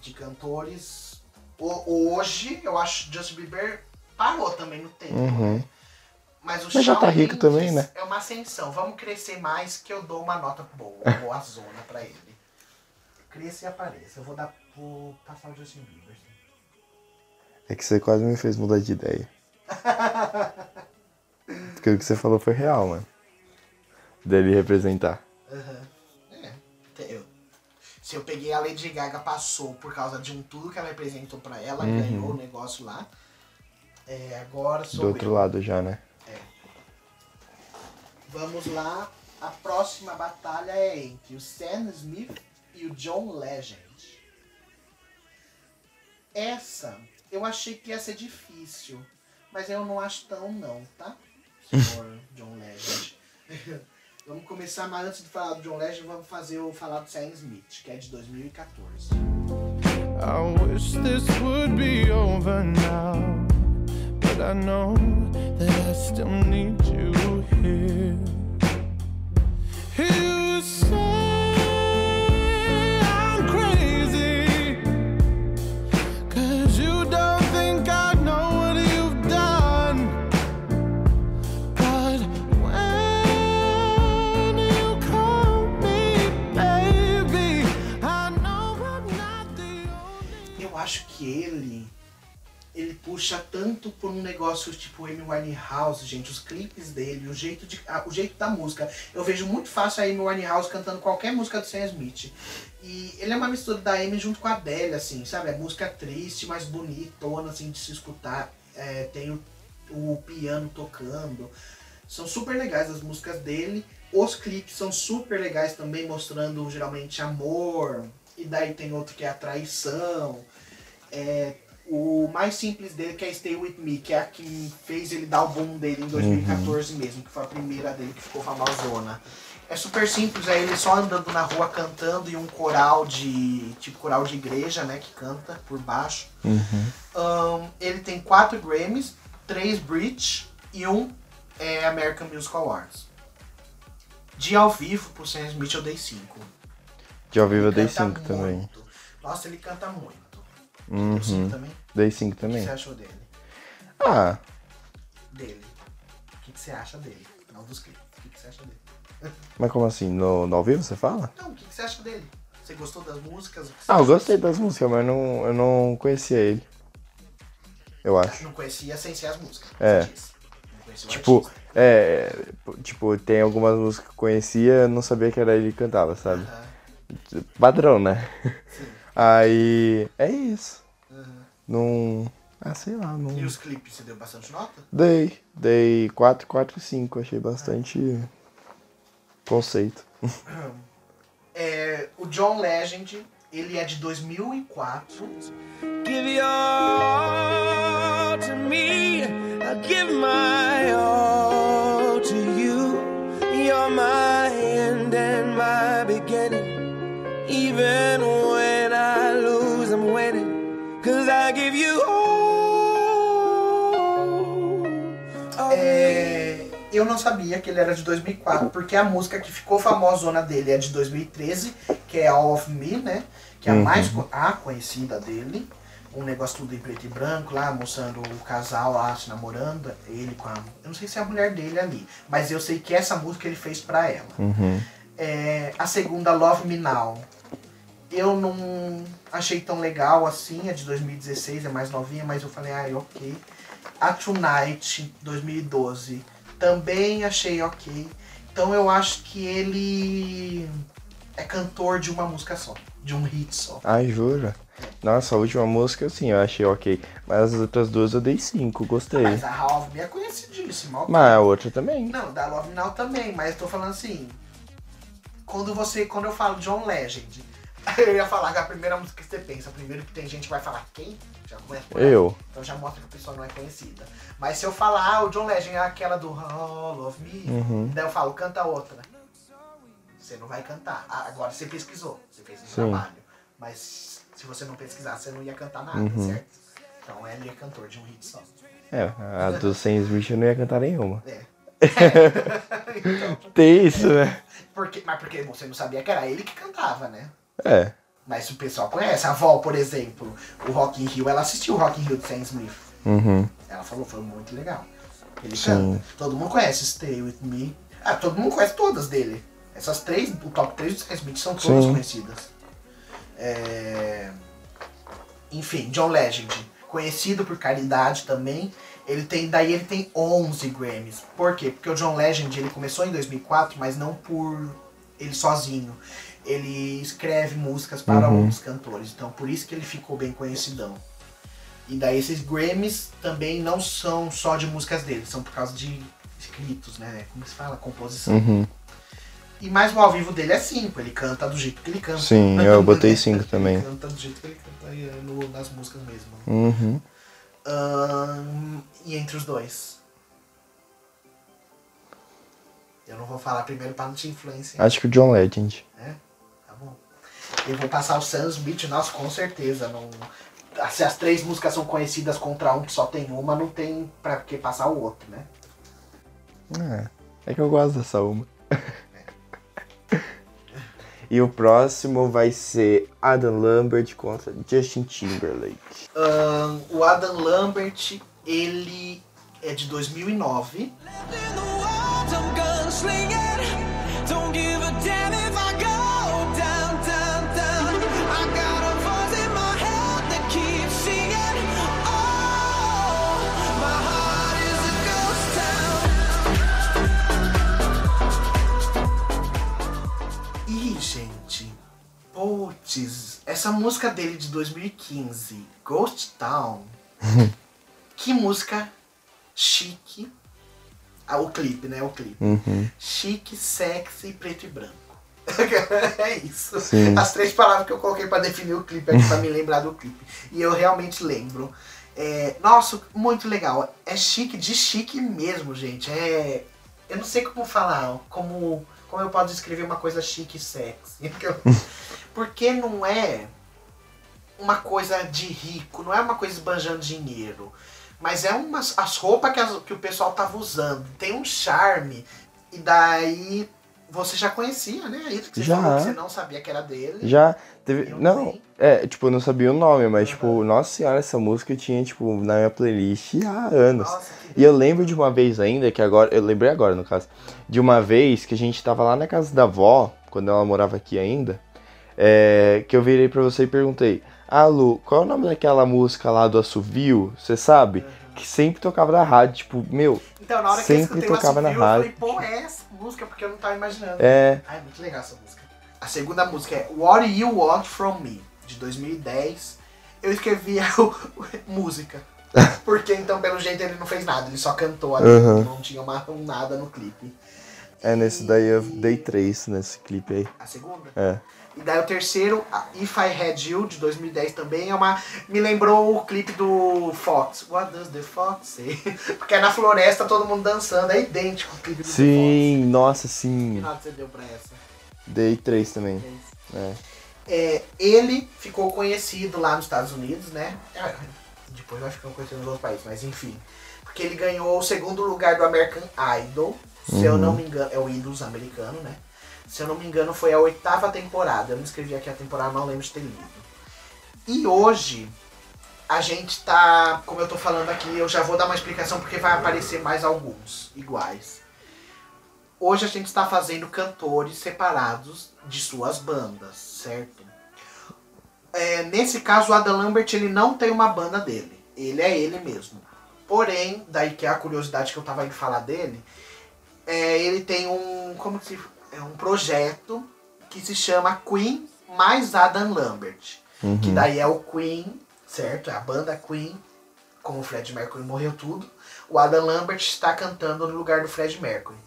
de cantores. O- hoje, eu acho que Justin Bieber parou também no tempo, Uhum. né? Mas o Mas já tá rico também, né? É uma ascensão. Vamos crescer mais que eu dou uma nota boa, boa zona pra ele. Cresça e apareça. Eu vou dar vou passar o Justin Bieber. É que você quase me fez mudar de ideia. Porque o que você falou foi real, mano. Dele representar. Aham. É. Eu- Se Se eu peguei a Lady Gaga passou por causa de um tudo que ela representou pra ela, Uhum. ganhou o negócio lá. É, agora sou Do outro eu. lado já, né? Vamos lá. A próxima batalha é entre o Sam Smith e o John Legend. Essa eu achei que ia ser difícil, mas eu não acho tão não, tá? Senhor John Legend. vamos começar, mas antes de falar do John Legend, vamos fazer o falar do Sam Smith, que é de 2014. I wish this would be over now, but I know that I still need you here. You say I'm crazy, cause you don't think I know what you've done. But when you call me baby, I know I'm not the only. Ele ele puxa tanto por um negócio tipo Amy Winehouse, gente, os clipes dele, o jeito de a- o jeito da música. Eu vejo muito fácil a Amy Winehouse cantando qualquer música do Sam Smith. E ele é uma mistura da Amy junto com a Adele, assim, sabe? É música triste, mas bonitona, assim, de se escutar. É, tem o, o piano tocando. São super legais as músicas dele. Os clipes são super legais também, mostrando geralmente amor. E daí tem outro que é a traição. É, o mais simples dele que é Stay With Me, que é a que fez ele dar o boom dele em 2014 mesmo, que foi a primeira dele que ficou famosona. É super simples, é ele só andando na rua cantando e um coral de. tipo coral de igreja, né? Que canta por baixo. Ahn, ele tem quatro Grammys, três Brit e um é, American Music Awards. De ao vivo pro Sam Smith eu dei cinco. De ao vivo eu Ele dei canta 5 também. muito. Nossa, ele canta muito. Uhum. Eu cinco também. Dei 5 O que também. você achou dele? Ah, Dele. O que você acha dele? Não dos clipes. O que você acha dele? mas como assim? No, no ao vivo você fala? Não, o que você acha dele? Você gostou das músicas? Ah, eu gostei das músicas, mas não, eu não conhecia ele. Eu acho. Não conhecia sem ser as músicas. É. Tipo, artista. é. Tipo, tem algumas músicas que eu conhecia, não sabia que era ele que cantava, sabe? Aham. Padrão, né? Sim. Aí. É isso. Aham. Não. Ah, sei lá, não. E os clipes, você deu bastante nota? Dei. Dei 4, 4 e 5. Achei bastante. Conceito. É, o John Legend, ele é de 2004. Give your all to me. I give my all to you. You're my end and my beginning. Even when eu não sabia que ele era de 2004, porque a música que ficou famosona dele é de 2013, que é All of Me, né? Que é a mais co- a conhecida dele. Um negócio tudo em preto e branco lá, mostrando o casal lá se namorando, ele com a. Eu não sei se é a mulher dele ali, mas eu sei que essa música ele fez pra ela. Uhum. É, a segunda, Love Me Now. Eu não achei tão legal assim, é de 2016, é mais novinha, mas eu falei, ai, ok. A Tonight, 2012, também achei ok. Então eu acho que ele é cantor de uma música só, de um hit só. Ai, jura? Nossa, a última música, sim, eu achei ok. Mas as outras duas eu dei 5, gostei. Mas a Love Me é conhecidíssima. Mas a outra também. Não, da Love Now também, mas eu tô falando assim. Quando você. Quando eu falo John Legend, eu ia falar que a primeira música que você pensa, primeiro que tem gente que vai falar quem? Já começa por aí. Eu. Então já mostra que a pessoa não é conhecida. Mas se eu falar, ah, o John Legend é aquela do All of Me, Uhum. daí eu falo, canta outra. Você não vai cantar. Agora você pesquisou, você fez um Sim. trabalho. Mas se você não pesquisar, você não ia cantar nada, Uhum. certo? Então ele é cantor de um hit só. É, a do Sam Smith eu não ia cantar nenhuma. É. então, Tem isso, né? porque, mas porque você não sabia que era ele que cantava, né? É. Mas o pessoal conhece. A Val, por exemplo, o Rock in Rio, ela assistiu o Rock in Rio de Sam Smith. Uhum. Ela falou, foi muito legal. Ele Sim. canta. Todo mundo conhece Stay With Me. Ah, todo mundo conhece todas dele. Essas três, o top 3 do Sam Smith são todas Sim. conhecidas. É... Enfim, John Legend. Conhecido por caridade também. Ele tem, daí ele tem 11 Grammys. Por quê? Porque o John Legend ele começou em 2004, mas não por ele sozinho. Ele escreve músicas para outros cantores. Então por isso que ele ficou bem conhecidão. E daí esses Grammys também não são só de músicas dele, são por causa de escritos, né? Como se fala? Composição. Uhum. E mais o ao vivo dele é 5, ele canta do jeito que ele canta. Sim, eu botei cinco também. Ele canta do jeito que ele canta aí, é, no- nas músicas mesmo. Uhum. Ahn, e entre os dois? Eu não vou falar primeiro pra não te influenciar. Acho que o John Legend. Eu vou passar o Sam Smith, nossa, com certeza. Não... Se as três músicas são conhecidas contra um que só tem uma, não tem pra que passar o outro, né? É, é que eu gosto dessa uma. e o próximo vai ser Adam Lambert contra Justin Timberlake. Ahn, o Adam Lambert, ele é de 2009. Essa música dele de 2015, Ghost Town. que música chique. Ah, o clipe, né? O clipe. Uhum. Chique, sexy, preto e branco. é isso. Sim. As três palavras que eu coloquei pra definir o clipe aqui pra me lembrar do clipe. E eu realmente lembro. É, nossa, muito legal. É chique, de chique mesmo, gente. É. Eu não sei como falar, como, como eu posso descrever uma coisa chique e sexy. Porque não é uma coisa de rico, não é uma coisa esbanjando dinheiro. Mas é umas, as roupas que, as- que o pessoal tava usando. Tem um charme. E daí você já conhecia, né? Isso que você Já. falou que você não sabia que era dele. Já teve. Eu não, é, tipo, eu não sabia o nome, mas, tipo, nossa senhora, essa música eu tinha, tipo, na minha playlist há anos. Nossa, E eu lembro de uma vez ainda, que agora, eu lembrei agora no caso, de uma vez que a gente tava lá na casa da avó, quando ela morava aqui ainda, é, que eu virei pra você e perguntei, ah Lu, qual é o nome daquela música lá do assovio, você sabe? Que sempre tocava na rádio, tipo, meu, Então, na hora que Sempre eu escutei tocava o na Assovio, rádio. eu falei, pô, é essa música, porque eu não tava imaginando. é, Ai, muito legal essa música. A segunda música é What You Want From Me, de 2010. Eu escrevi a música. Porque então, pelo jeito, ele não fez nada, ele só cantou ali, Uhum. não tinha uma, um nada no clipe. é nesse daí eu dei três nesse clipe aí. A segunda? É. E daí o terceiro, If I Had You, de 2010 também, é uma. Me lembrou o clipe do Fox. What does the Fox say? Porque é na floresta todo mundo dançando, é idêntico o clipe do Sim, nossa, Fox. Que sim. nota você deu pra essa? Dei três também. É. É. É, ele ficou conhecido lá nos Estados Unidos, né? É, Depois vai ficando conhecido nos outros países, mas enfim. Porque ele ganhou o segundo lugar do American Idol. Se eu não me engano, é o Idols americano, né? Se eu não me engano, foi a oitava temporada. Eu não escrevi aqui a temporada, não lembro de ter lido. E hoje, a gente tá. Como eu tô falando aqui, eu já vou dar uma explicação porque vai aparecer mais alguns iguais. Hoje a gente está fazendo cantores separados de suas bandas, certo? É, nesse caso, o Adam Lambert ele não tem uma banda dele. Ele é ele mesmo. Porém, daí que é a curiosidade que eu tava indo falar dele, é, ele tem um. Como que se. É um projeto que se chama Queen mais Adam Lambert. Que daí é o Queen, certo? É a banda Queen. Como o Fred Mercury morreu tudo. O Adam Lambert está cantando no lugar do Fred Mercury.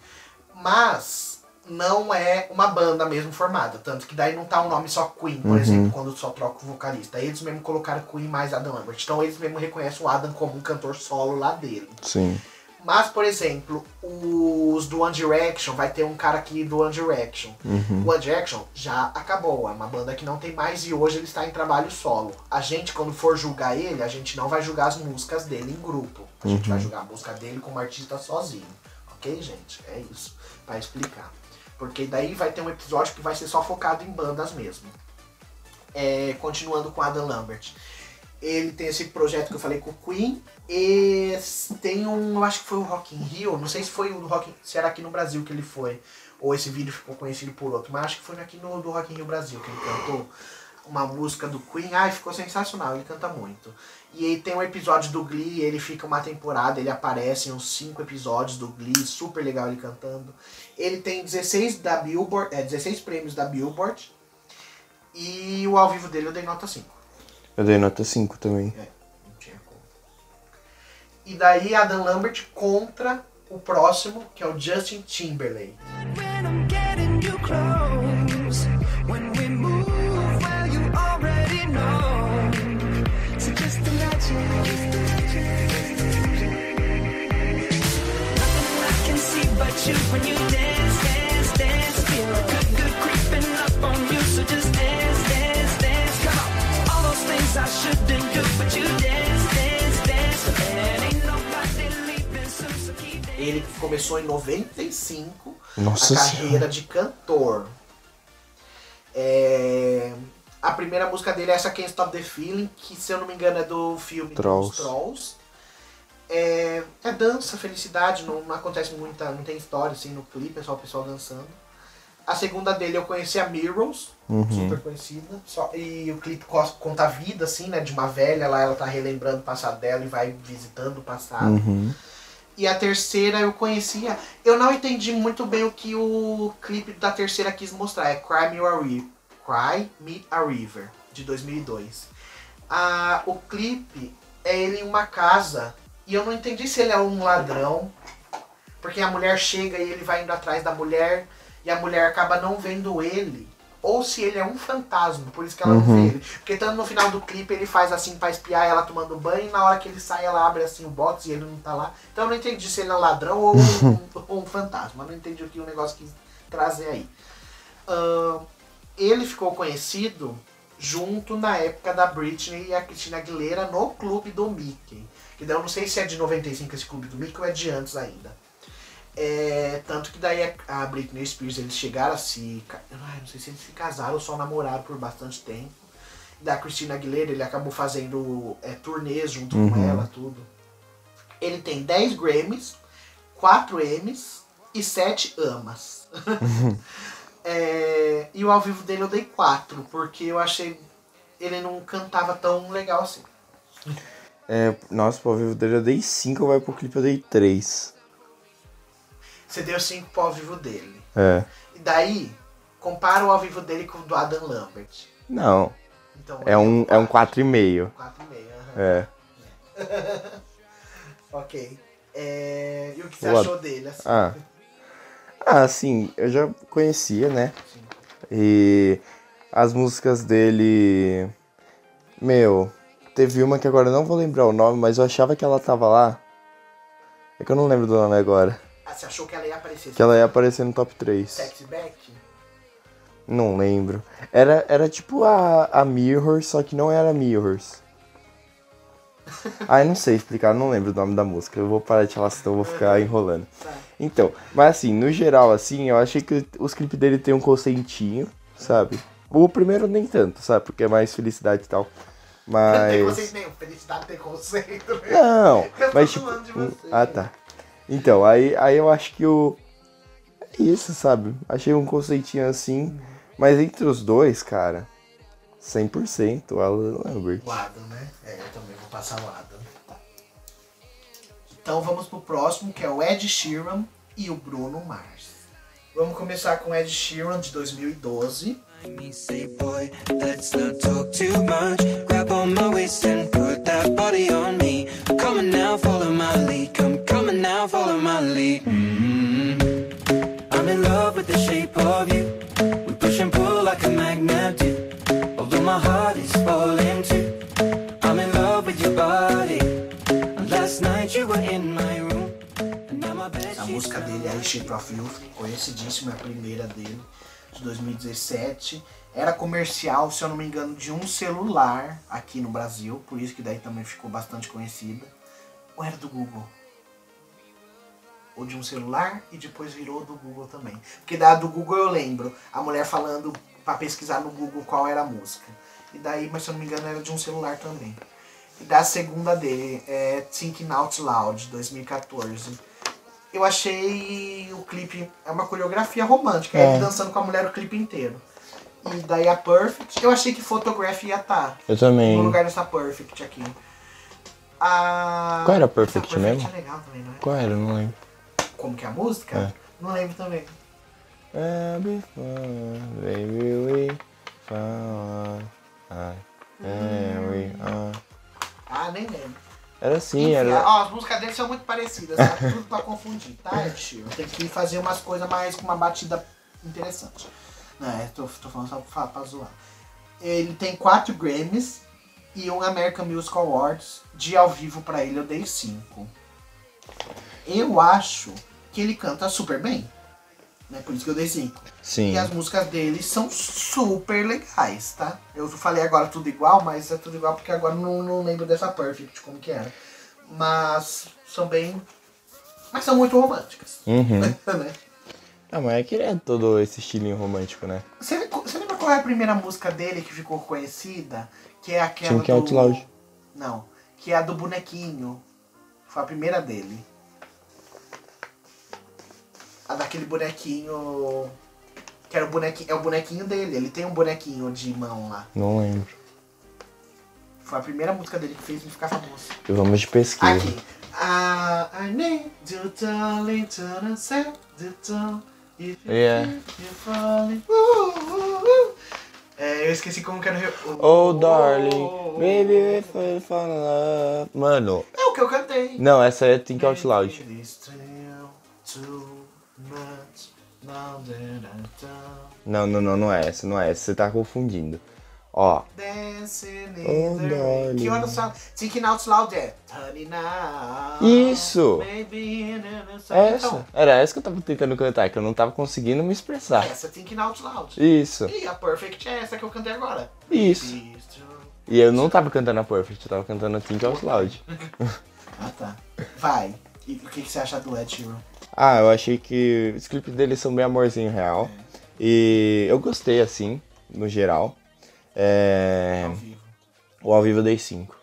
Mas não é uma banda mesmo formada. Tanto que daí não tá o nome só Queen, por exemplo, quando só troca o vocalista. Eles mesmo colocaram Queen mais Adam Lambert. Então eles mesmo reconhecem o Adam como um cantor solo lá dele. Sim. Mas, por exemplo, os do One Direction, vai ter um cara aqui do One Direction. O One Direction já acabou, é uma banda que não tem mais e hoje ele está em trabalho solo. A gente, quando for julgar ele, a gente não vai julgar as músicas dele em grupo. A gente vai julgar a música dele como artista sozinho. Ok, gente? É isso. Pra explicar. Porque daí vai ter um episódio que vai ser só focado em bandas mesmo. É, continuando com Adam Lambert. Ele tem esse projeto que eu falei com o Queen. E tem um, eu acho que foi o Rock in Rio, não sei se foi o do Rock se era aqui no Brasil que ele foi, ou esse vídeo ficou conhecido por outro, mas acho que foi aqui no do Rock in Rio Brasil que ele cantou uma música do Queen. Ai, ficou sensacional, ele canta muito. E aí tem um episódio do Glee, ele fica uma temporada, ele aparece em uns 5 episódios do Glee, super legal ele cantando. Ele tem 16 da Billboard, é, 16 prêmios da Billboard, E o ao vivo dele eu dei nota 5. Eu dei nota 5 também. É, não tinha como. E daí Adam Lambert contra o próximo, que é o Justin Timberlake. Ele começou em 95 Nossa a carreira de cantor. É, A primeira música dele é essa Can't Stop the Feeling, que se eu não me engano é do filme Trolls. Trolls. É, é dança, felicidade, não, não acontece muita, não tem história assim no clipe, é só o pessoal dançando. A segunda dele eu conheci a Mirrors, super conhecida. Só, e o clipe conta a vida, assim, né? De uma velha lá, ela tá relembrando o passado dela e vai visitando o passado. Uhum. E a terceira eu conhecia. Eu não entendi muito bem o que o clipe da terceira quis mostrar. É Cry Me a River, Cry Me a River de 2002. Ah, o clipe é ele em uma casa e eu não entendi se ele é um ladrão, porque a mulher chega e ele vai indo atrás da mulher e a mulher acaba não vendo ele. Ou se ele é um fantasma, por isso que ela não vê ele. Porque tanto no final do clipe ele faz assim pra espiar ela tomando banho e na hora que ele sai ela abre assim o box e ele não tá lá. Então eu não entendi se ele é um ladrão ou um, ou um fantasma. Eu não entendi o que o negócio quis trazer aí. Ahn, ele ficou conhecido junto na época da Britney e a Christina Aguilera no clube do Mickey. Que daí eu não sei se é de 95 esse clube do Mickey ou é de antes ainda. É, tanto que daí a a Britney Spears eles chegaram a se. não sei se eles se casaram ou só namoraram por bastante tempo. Da Christina Aguilera ele acabou fazendo é, turnês junto com ela, tudo. Ele tem 10 Grammys, 4 Emmys e 7 Amas. É, e o ao vivo dele eu dei 4, porque eu achei ele não cantava tão legal assim. É, nossa, pro ao vivo dele eu dei 5, vai pro clipe eu dei 3. Você deu 5 pro ao vivo dele. É. E daí, compara o ao vivo dele com o do Adam Lambert. Não, Então, é um, é um 4,5. 4,5. aham. É. Ok. É, E o que você achou dele? Assim? Ah. Ah, assim, eu já conhecia, né? E as músicas dele. Meu, teve uma que agora eu não vou lembrar o nome, mas eu achava que ela tava lá. É que eu não lembro do nome agora. Ah, você achou que ela ia aparecer? Que ela ia aparecer no top 3. Sexy Back? Não lembro. Era, era tipo a, a Mirrors, só que não era Mirrors. Ah, eu não sei explicar, não lembro o nome da música. Eu vou parar de falar, senão eu vou ficar enrolando. Tá. Então, mas assim, no geral, assim, eu achei que os clipes dele tem um conceitinho, sabe? O primeiro nem tanto, sabe? Porque é mais felicidade e tal. Não tem Mas. conceito nenhum. Felicidade tem conceito. né? Não, Eu tô mas tipo. zoando de você. Ah, tá. Então, aí, aí eu acho que o. É isso, sabe? Achei um conceitinho assim. Mas entre os dois, cara, 100% o Alan Lambert. O Adam, né? É, eu também vou passar o Adam. Então vamos pro próximo, que é o Ed Sheeran e o Bruno Mars. Vamos começar com o Ed Sheeran de 2012. me say, now, follow my lead. Mm I'm in love with the shape of you. We push and pull like a magnet do. Although my heart is falling too. I'm in love with your body. Last night you were in my room. And now my bed A música dele é Shape of You, conhecidíssima, é a primeira dele, de 2017. Era comercial, se eu não me engano, de um celular aqui no Brasil, por isso que daí também ficou bastante conhecida. Ou era do Google? Ou de um celular e depois virou do Google também. Porque da do Google eu lembro, a mulher falando pra pesquisar no Google qual era a música. E daí, mas se eu não me engano, era de um celular também. E da segunda dele, é Thinking Out Loud, 2014. Eu achei o clipe, é uma coreografia romântica, é. ele dançando com a mulher o clipe inteiro. E daí a Perfect, eu achei que Photograph ia estar Eu no também. lugar dessa Perfect aqui. A... Qual era a essa Perfect mesmo? é legal também, não é? Qual era? Eu não lembro. Como que é a música? É. Não lembro também. É, before, baby, we. É, we are. Ah, nem lembro. Era assim, Enfim, era. ó, as músicas dele são muito parecidas, tá? Tudo pra confundir, tá, Sheeran? Tem que fazer umas coisas mais com uma batida interessante. Não, é, tô, tô falando só pra, pra zoar. Ele tem quatro Grammys e um American Music Awards. De ao vivo pra ele eu dei cinco. Eu acho que ele canta super bem. Né? Por isso que eu dei cinco. Sim. E as músicas dele são super legais, tá? Eu falei agora tudo igual, mas é tudo igual porque agora não, não lembro dessa Perfect, como que era. Mas são bem. Mas são muito românticas. Uhum. né? Ah, mas é que ele é todo esse estilinho romântico, né? Você, você lembra qual é a primeira música dele que ficou conhecida? Que é aquela Think Out do... Loud. Não, que é a do bonequinho. Foi a primeira dele. A daquele bonequinho. Que era o bonequinho. É o bonequinho dele. Ele tem um bonequinho de mão lá. Não lembro. Foi a primeira música dele que fez ele ficar famoso. Vamos de pesquisa. Aqui. Ah, I need you, darling, to the set, the tone. If you Yeah. you're falling. Uh, uh, uh. É, eu esqueci como que era o. Oh, darling, baby, if I fall in love. Mano, É o que eu cantei. não, essa é Think Out Loud. Não, não, não, não é essa, não é essa. Você tá confundindo. Ó, Dancing in Oh, the rain. Que hora só? Thinking out loud é. Isso. In the essa. Então, Era essa que eu tava tentando cantar, que eu não tava conseguindo me expressar. essa é Thinking out loud. Isso, E a Perfect é essa que eu cantei agora. isso. E eu não tava cantando a Perfect, eu tava cantando Think Out Loud. Ah, tá. Vai. E o que, que você acha do Ed Sheeran? Ah, eu achei que os clipes deles são bem amorzinho real. E eu gostei, assim, no geral. É... Ao vivo. O ao vivo eu dei 5.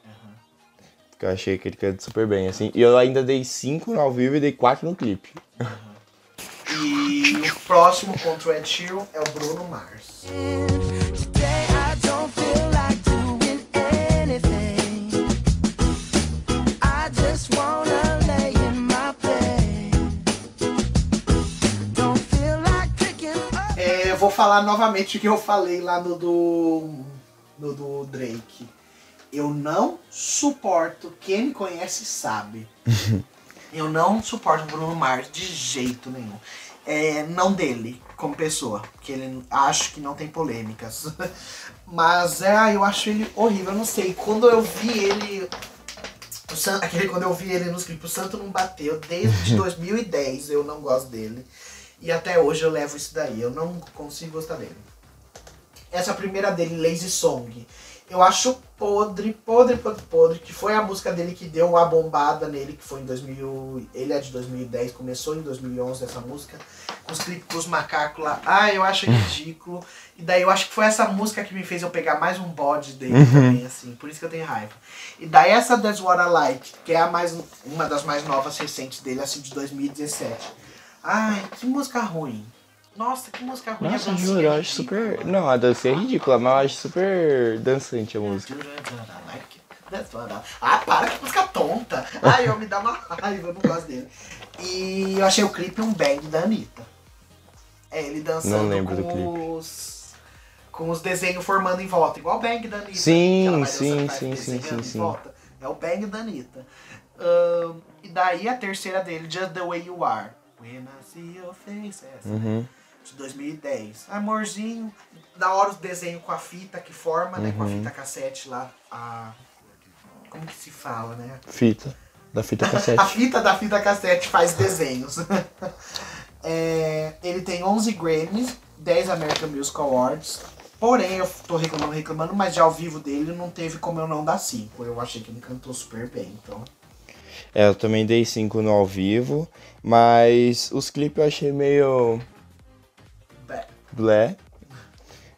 Porque eu achei que ele canta super bem, assim. E eu ainda dei 5 no ao vivo e dei 4 no clipe. E o próximo contra o Ed Sheeran é o Bruno Mars. Falar novamente o que eu falei lá no do, no do Drake. Eu não suporto, quem me conhece sabe. eu não suporto o Bruno Mars de jeito nenhum. É, não dele, como pessoa, porque ele acho que não tem polêmicas. Mas é, eu acho ele horrível, eu não sei. Quando eu vi ele. aquele quando eu vi ele nos clipes, o Santo não bateu. Desde 2010 eu não gosto dele. E até hoje eu levo isso daí. Eu não consigo gostar dele. Essa primeira dele, Lazy Song. Eu acho podre, podre, podre, podre. Que foi a música dele que deu a bombada nele, que foi em 2000. Ele é de 2010, começou em 2011 essa música. Com os clipes com os macacos lá. Ah, eu acho ridículo. E daí eu acho que foi essa música que me fez eu pegar mais um bode dele também, assim. Por isso que eu tenho raiva. E daí essa That's What I Like, que é a mais, uma das mais novas recentes dele, assim, de 2017. Ai, que música ruim. Nossa, que música ruim. Nossa, a juro, eu é acho super. Não, a dança é ridícula, mas eu acho super dançante a música. Ah, para que música tonta. Ai, eu me dá uma raiva, eu não gosto dele. E eu achei o clipe um bang da Anitta. É, ele dançando com os. Com os desenhos formando em volta, igual o bang da Anitta. Sim, sim, sim, sim, sim, sim. volta. É o bang da Anitta. Ahn, e daí a terceira dele, Just the Way You Are. When I see your face. Essa, né? Uhum. de 2010. Amorzinho, da hora os desenhos com a fita que forma, né? Com a Uhum. fita cassete lá. A... Como que se fala, né? Fita. Da fita A cassete. fita da fita cassete faz desenhos. É, ele tem 11 Grammys, 10 American Music Awards. Porém, eu tô reclamando, reclamando, mas já ao vivo dele não teve como eu não dar 5. Eu achei que ele cantou super bem, então. É, eu também dei 5 no ao vivo, mas os clipes eu achei meio. Blé.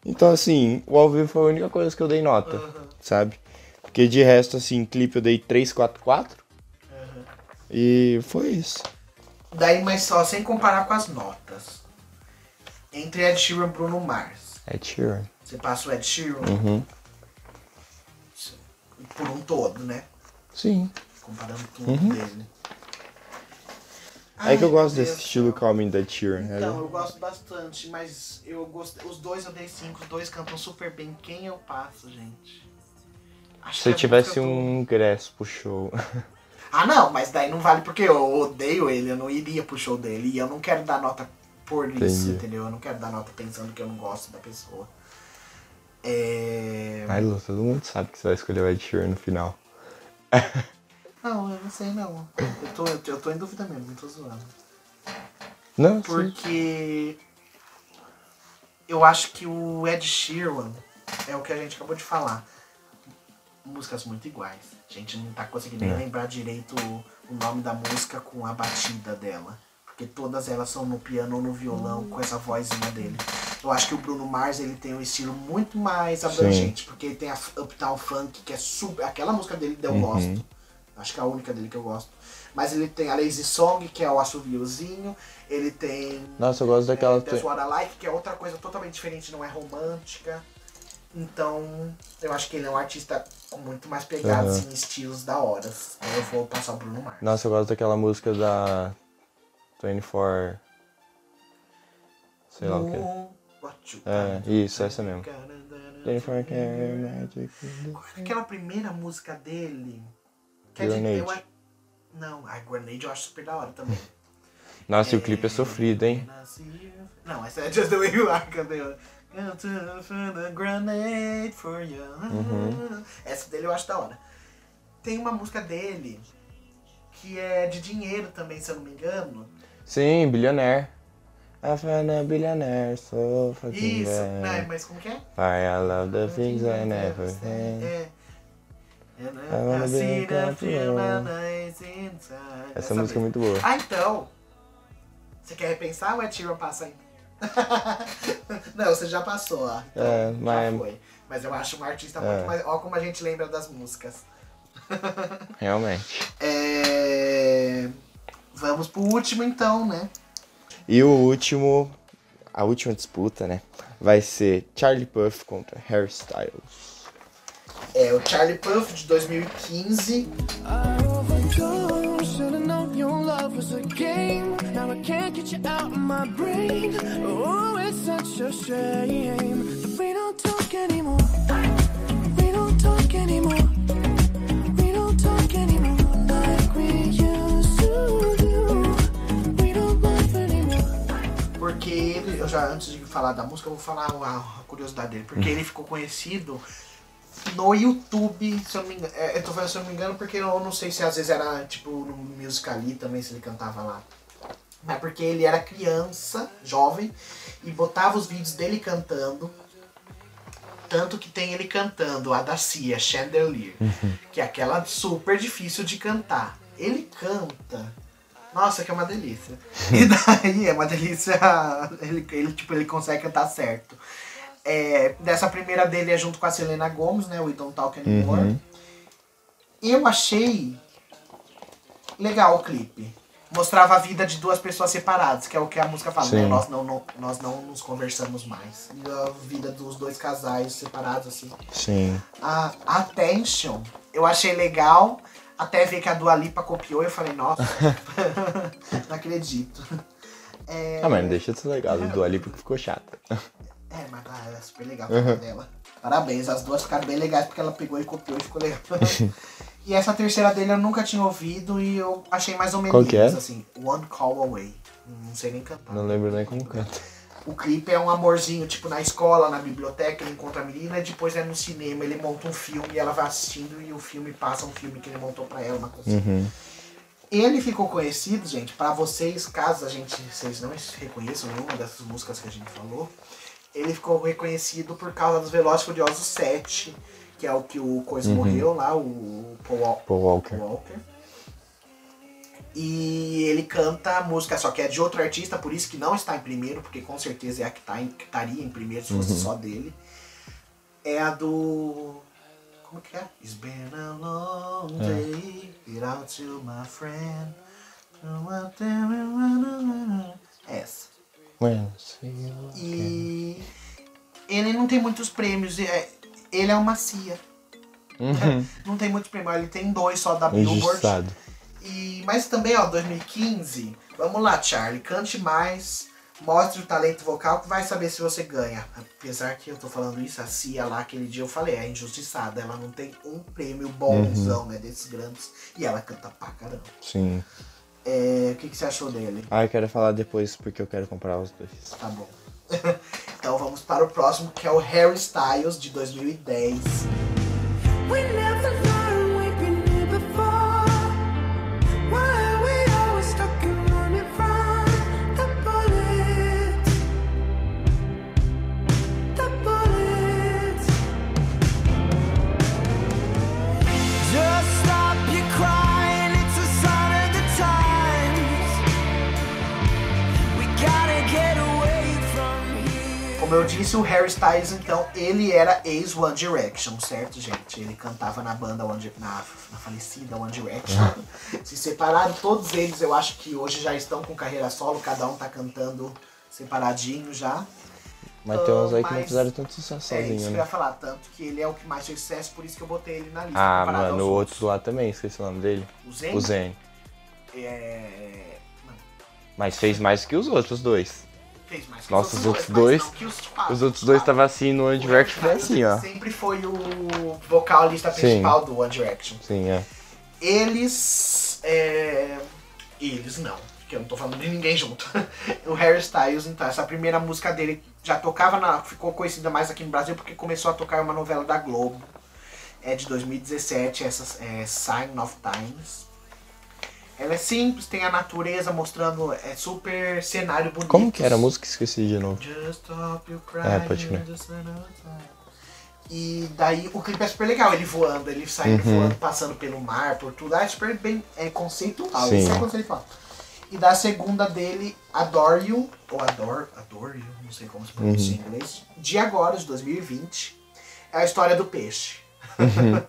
Então, assim, o ao vivo foi a única coisa que eu dei nota, sabe? Porque de resto, assim, clipe eu dei 3, 4, 4. E foi isso. Daí, mas só sem comparar com as notas. Entre Ed Sheeran e Bruno Mars. É Sheeran. Você passa o Ed Sheeran Uhum. por um todo, né? Sim. Comparando tudo Uhum. dele. É que eu Ai, gosto desse Deus estilo céu. Calm da Cheer, né? Então, eu gosto bastante, mas eu gosto. Os dois eu dei cinco, os dois cantam super bem. Quem eu passo, gente? Acho Se que eu tivesse eu tô- um ingresso pro show. Ah, não, mas daí não vale porque eu odeio ele, eu não iria pro show dele. E eu não quero dar nota por isso, Entendi. entendeu? Eu não quero dar nota pensando que eu não gosto da pessoa. É. Ai, Lu, todo mundo sabe que você vai escolher o Ed Sheeran no final. Não, eu não sei não. Eu tô, eu tô, eu tô em dúvida mesmo, não tô zoando. Não, sim. Porque eu acho que o Ed Sheeran é o que a gente acabou de falar. Músicas muito iguais. A gente não tá conseguindo nem É. lembrar direito o, o nome da música com a batida dela. Porque todas elas são no piano ou no violão com essa vozinha dele. Eu acho que o Bruno Mars ele tem um estilo muito mais abrangente. Porque ele tem a Uptown Funk, que é super. Aquela música dele eu Uhum. gosto. Acho que é a única dele que eu gosto. Mas ele tem a Lazy Song, que é o assoviozinho. Ele tem Nossa, eu gosto daquela. é, That's What I Like, que é outra coisa totalmente diferente, não é romântica. Então, eu acho que ele é um artista com muito mais pegadas Aham. em estilos da hora. Então eu vou passar o Bruno Mars. Nossa, eu gosto daquela música da 24. Sei lá o que. É, isso, essa mesmo. 24 Karat Magic. Qual é aquela primeira música dele? Que é de- Grenade. eu a- Não, a Grenade eu acho super da hora também. Nossa, e o clipe é sofrido, hein? Não, essa é Just the Way You Are, a grenade for you. Uhum. Essa dele eu acho da hora. Tem uma música dele que é de dinheiro também, se eu não me engano. Sim, Billionaire. I found a billionaire, so fucking Isso, né? Mas como que é? I love the things I never had. É. Essa música é muito boa. Ah, então. Você quer repensar ou é Tiro passa ainda? Não, você já passou, ó. Então, É, mas- Já foi. Mas eu acho um artista É. muito mais. Ó, como a gente lembra das músicas. Realmente. É... Vamos pro último então, né? E o último, a última disputa, né? Vai ser Charlie Puth contra Harry Styles. É o Charlie Puth de 2015. I overdosed. Should've known your love was a game. Now I can't get you out of my brain. Oh, it's such a shame that we don't talk anymore. We don't talk anymore. We don't talk anymore like we used to do. We don't love anymore. Porque ele, eu já antes de falar da música, eu vou falar a, a curiosidade dele. Porque ele ficou conhecido no YouTube, se eu não me engano. É, eu tô falando se eu não me engano, porque eu não sei se às vezes era tipo no Musical.ly também, se ele cantava lá. Mas porque ele era criança, jovem, e botava os vídeos dele cantando. Tanto que tem ele cantando a da Cia, Chandelier, que é aquela super difícil de cantar. Ele canta. Nossa, que é uma delícia. E daí é uma delícia. Ele, ele, tipo, ele consegue cantar certo. É, dessa primeira dele é junto com a Selena Gomes, né? O We Don't Talk Anymore. Uhum. Eu achei legal o clipe. Mostrava a vida de duas pessoas separadas, que é o que a música fala, né? Sim. Nós não, não- nós não nos conversamos mais. E a vida dos dois casais separados, assim. Sim. A Attention, eu achei legal, até ver que a Dua Lipa copiou, eu falei, nossa, não acredito. É, Ah, mas não deixa de ser legal. Do Ali porque ficou chata. É, mas ah, é super legal a cara dela. Parabéns, as duas ficaram bem legais porque ela pegou e copiou e ficou legal. e essa terceira dele eu nunca tinha ouvido e eu achei mais ou menos Qual que é? assim, One Call Away. Não sei nem cantar. Não lembro nem como canta. O clipe é um amorzinho, tipo, na escola, na biblioteca, ele encontra a menina e depois é no cinema, ele monta um filme e ela vai assistindo e o filme passa um filme que ele montou pra ela, uma coisa assim. Uhum. Ele ficou conhecido, gente, pra vocês, caso a gente, vocês não reconheçam nenhuma dessas músicas que a gente falou, ele ficou reconhecido por causa dos Velozes Furiosos 7, que é o que o Coisa morreu lá, o Paul, Paul Walker. Paul Walker. E ele canta a música, só que é de outro artista, por isso que não está em primeiro, porque com certeza é a que, tá em- que estaria em primeiro se fosse só dele. É a do. Como que é? It's been a long day without you, my friend. Essa. E ele não tem muitos prêmios. é- Ele é uma cia. Não tem muitos prêmios. Ele tem dois só da Billboard. E, mas também, ó, 2015, Vamos lá, Charlie, cante mais, mostre o talento vocal que vai saber se você ganha. Apesar que eu tô falando isso, a Cia lá, aquele dia eu falei, é injustiçada, ela não tem um prêmio bonzão, né, desses grandes, e ela canta pra caramba. Sim. É, o que, que você achou dele? Ah, eu quero falar depois porque eu quero comprar os dois. Tá bom. então vamos para o próximo, que é o Harry Styles, de 2010. We Como eu disse, o Harry Styles, então, ele era ex-One Direction, certo, gente? Ele cantava na banda One Di- na, na falecida One Direction. Se separaram, todos eles, eu acho que hoje já estão com carreira solo, cada um tá cantando separadinho já. Mas tem uns aí que não fizeram tanto sucesso é isso sozinho, que eu né? ia falar, tanto que ele é o que mais fez sucesso, por isso que eu botei ele na lista. Ah, mano, o outro lá também, esqueci o nome dele. O Zen? O Zen. É... Mas fez mais que os outros dois. Fez mais que Nossa, os outros dois- os, outros dois estavam assim no One Direction, foi assim, ó. Sempre foi o vocalista principal do One Direction. Sim, é. Eles. É... Eles não, porque eu não tô falando de ninguém junto. o Harry Styles, então, essa primeira música dele já tocava na. ficou conhecida mais aqui no Brasil porque começou a tocar em uma novela da Globo. É de 2017, essa é Sign of Times. Ela é simples, tem a natureza mostrando. É super cenário bonito. Como que era a música? Esqueci de novo. Just stop your crying. É, pode crer. E daí o clipe é super legal, ele voando, ele saindo Uhum. voando, passando pelo mar, por tudo. Ah, é super bem é, conceitual, Sim. isso é conceitual. E da segunda dele, Adore You, ou Adore, Adore You, não sei como se pronuncia Uhum. em inglês, de agora, de 2020, é a história do peixe. Uhum.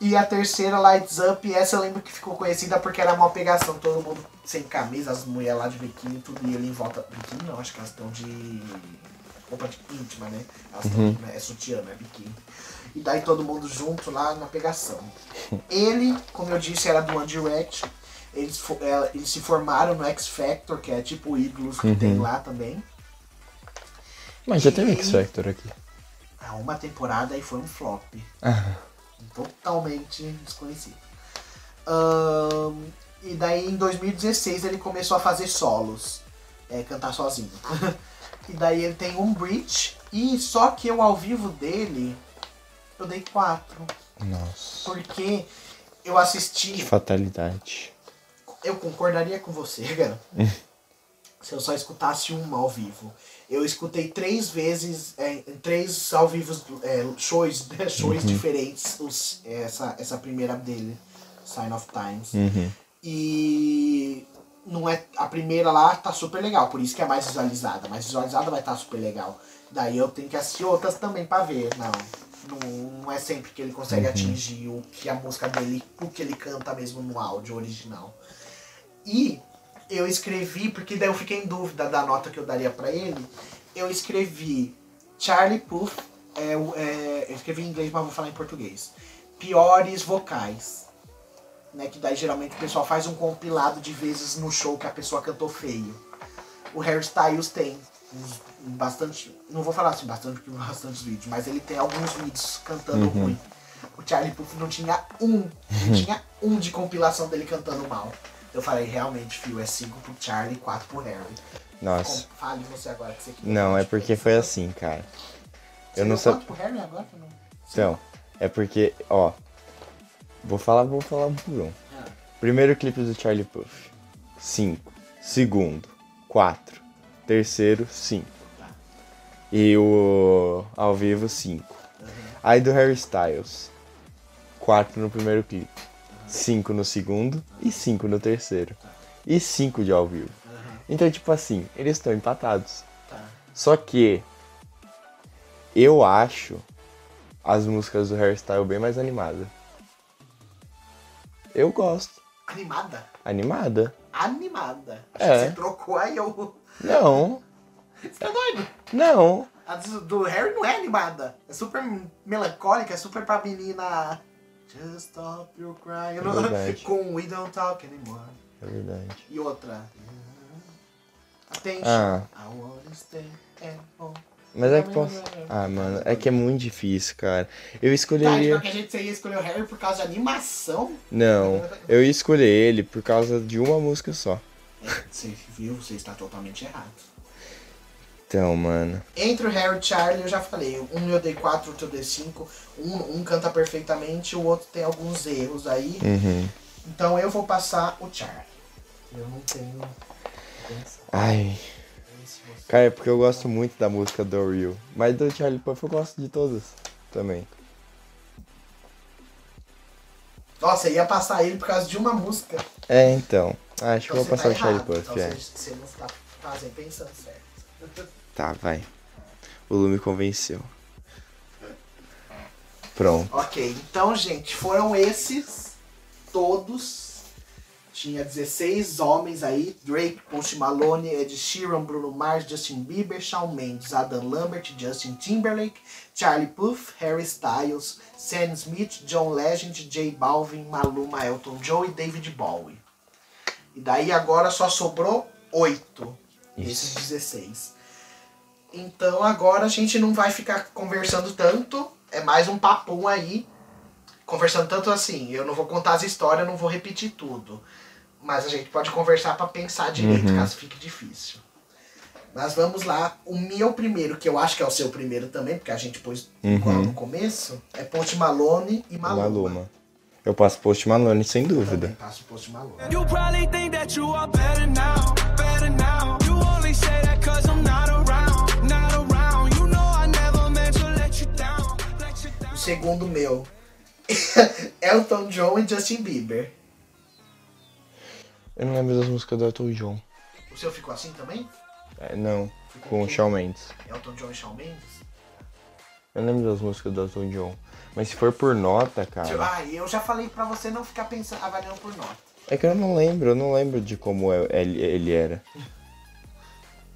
e a terceira, Lights Up, e essa eu lembro que ficou conhecida porque era uma pegação, todo mundo sem camisa, as mulheres lá de biquíni, tudo, e ele em volta. Biquíni não, acho que elas estão de roupa de íntima, né? Elas estão de, é sutiã, não é biquíni. E daí todo mundo junto lá na pegação. Ele, como eu disse, era do One Direction. Eles, é, eles se formaram no X Factor, que é tipo o Ídolos que tem lá também. Mas já teve X Factor aqui. Uma temporada e foi um flop. Totalmente desconhecido. Ahn, e daí em 2016 ele começou a fazer solos. é, cantar sozinho. e daí ele tem um bridge. E só que eu ao vivo dele, eu dei quatro. Nossa. Porque eu assisti. Que fatalidade. Eu concordaria com você, cara. se eu só escutasse uma ao vivo. Eu escutei três vezes, é, em três ao vivo, é, shows, né, shows diferentes, os- essa, essa primeira dele, Sign of Times. Uhum. E não é a primeira lá tá super legal, por isso que é mais visualizada. Mais visualizada vai estar super legal. Daí eu tenho que assistir outras também pra ver. Não, não, não é sempre que ele consegue atingir o que a música dele, o que ele canta mesmo no áudio original. E eu escrevi, porque daí eu fiquei em dúvida da nota que eu daria pra ele. Eu escrevi Charlie Puth, é, é, eu escrevi em inglês, mas vou falar em português. Piores vocais. Né, que daí geralmente o pessoal faz um compilado de vezes no show que a pessoa cantou feio. O Harry Styles tem bastante. Não vou falar assim bastante porque não bastantes vídeos, mas ele tem alguns vídeos cantando ruim. O Charlie Puth não tinha um, não tinha um de compilação dele cantando mal. Eu falei, realmente, Fio, é 5 pro Charlie e 4 pro Harry. Nossa. Com- Fale você agora que você quer. Não, é porque foi assim, cara. Você Eu não sabia. quanto pro Harry agora? Não. Então, é porque, ó. Vou falar, vou falar por um. Ah. Primeiro clipe do Charlie Puth. 5. Segundo, 4. Terceiro, 5. E o ao vivo, 5. Aí do Harry Styles. 4 no primeiro clipe. 5 no segundo e 5 no terceiro. E 5 de ao vivo. Então, tipo assim, eles estão empatados. Tá. Só que eu acho as músicas do hairstyle bem mais animadas. Eu gosto. Animada? Animada? Animada. Acho É. que você trocou aí eu. Não, Você tá doido? não. A do, do Harry não é animada. É super melancólica, é super pra menina. Just stop your crying. Eu não- Verdade. Com We Don't Talk Anymore. É verdade. E outra. Attention. Ah. I wanna stay at home. Mas é que posso. Ah, mano, é que é muito difícil, cara. Eu Tá, escolheria. de qualquer jeito você ia escolher o Harry por causa de animação? Não, eu ia escolher ele por causa de uma música só. É, você viu, você está totalmente errado. Então, mano. Entre o Harry e o Charlie, eu já falei. Um eu dei 4, outro eu dei 5. Um, um canta perfeitamente, o outro tem alguns erros aí. Uhum. Então eu vou passar o Charlie. Eu não tenho. Ai. Cara, é porque eu gosto muito da música do Real. Mas do Charlie Puff eu gosto de todas também. Nossa, eu ia passar ele por causa de uma música. É, então. Acho que eu Então vou você passar tá o Charlie. Puff, então é. você, você não está fazendo pensando certo. Tá, vai. O Lu me convenceu. Pronto. Ok, então, gente, foram esses todos. Tinha 16 homens aí: Drake, Post Malone, Ed Sheeran, Bruno Mars, Justin Bieber, Shawn Mendes, Adam Lambert, Justin Timberlake, Charlie Puth, Harry Styles, Sam Smith, John Legend, J Balvin, Maluma, Elton John e David Bowie. E daí agora só sobrou 8 desses 16. Então agora a gente não vai ficar conversando tanto, é mais um papum aí. Conversando tanto assim, eu não vou contar as histórias, não vou repetir tudo. Mas a gente pode conversar pra pensar direito, caso fique difícil. Mas vamos lá, o meu primeiro, que eu acho que é o seu primeiro também, porque a gente pôs igual no começo, é Post Malone e Maluma. Maluma. Eu passo Post Malone sem dúvida. passo o Post Malone. You probably think that you are better now, better now. Segundo meu, Elton John e Justin Bieber. Eu não lembro das músicas do Elton John. O seu ficou assim também? É, não, com o Shawn Mendes. Elton John e Shawn Mendes? Eu não lembro das músicas do Elton John. Mas se for por nota, cara. Ah, eu já falei pra você não ficar pensando, avaliando por nota. É que eu não lembro, eu não lembro de como é- ele, ele era.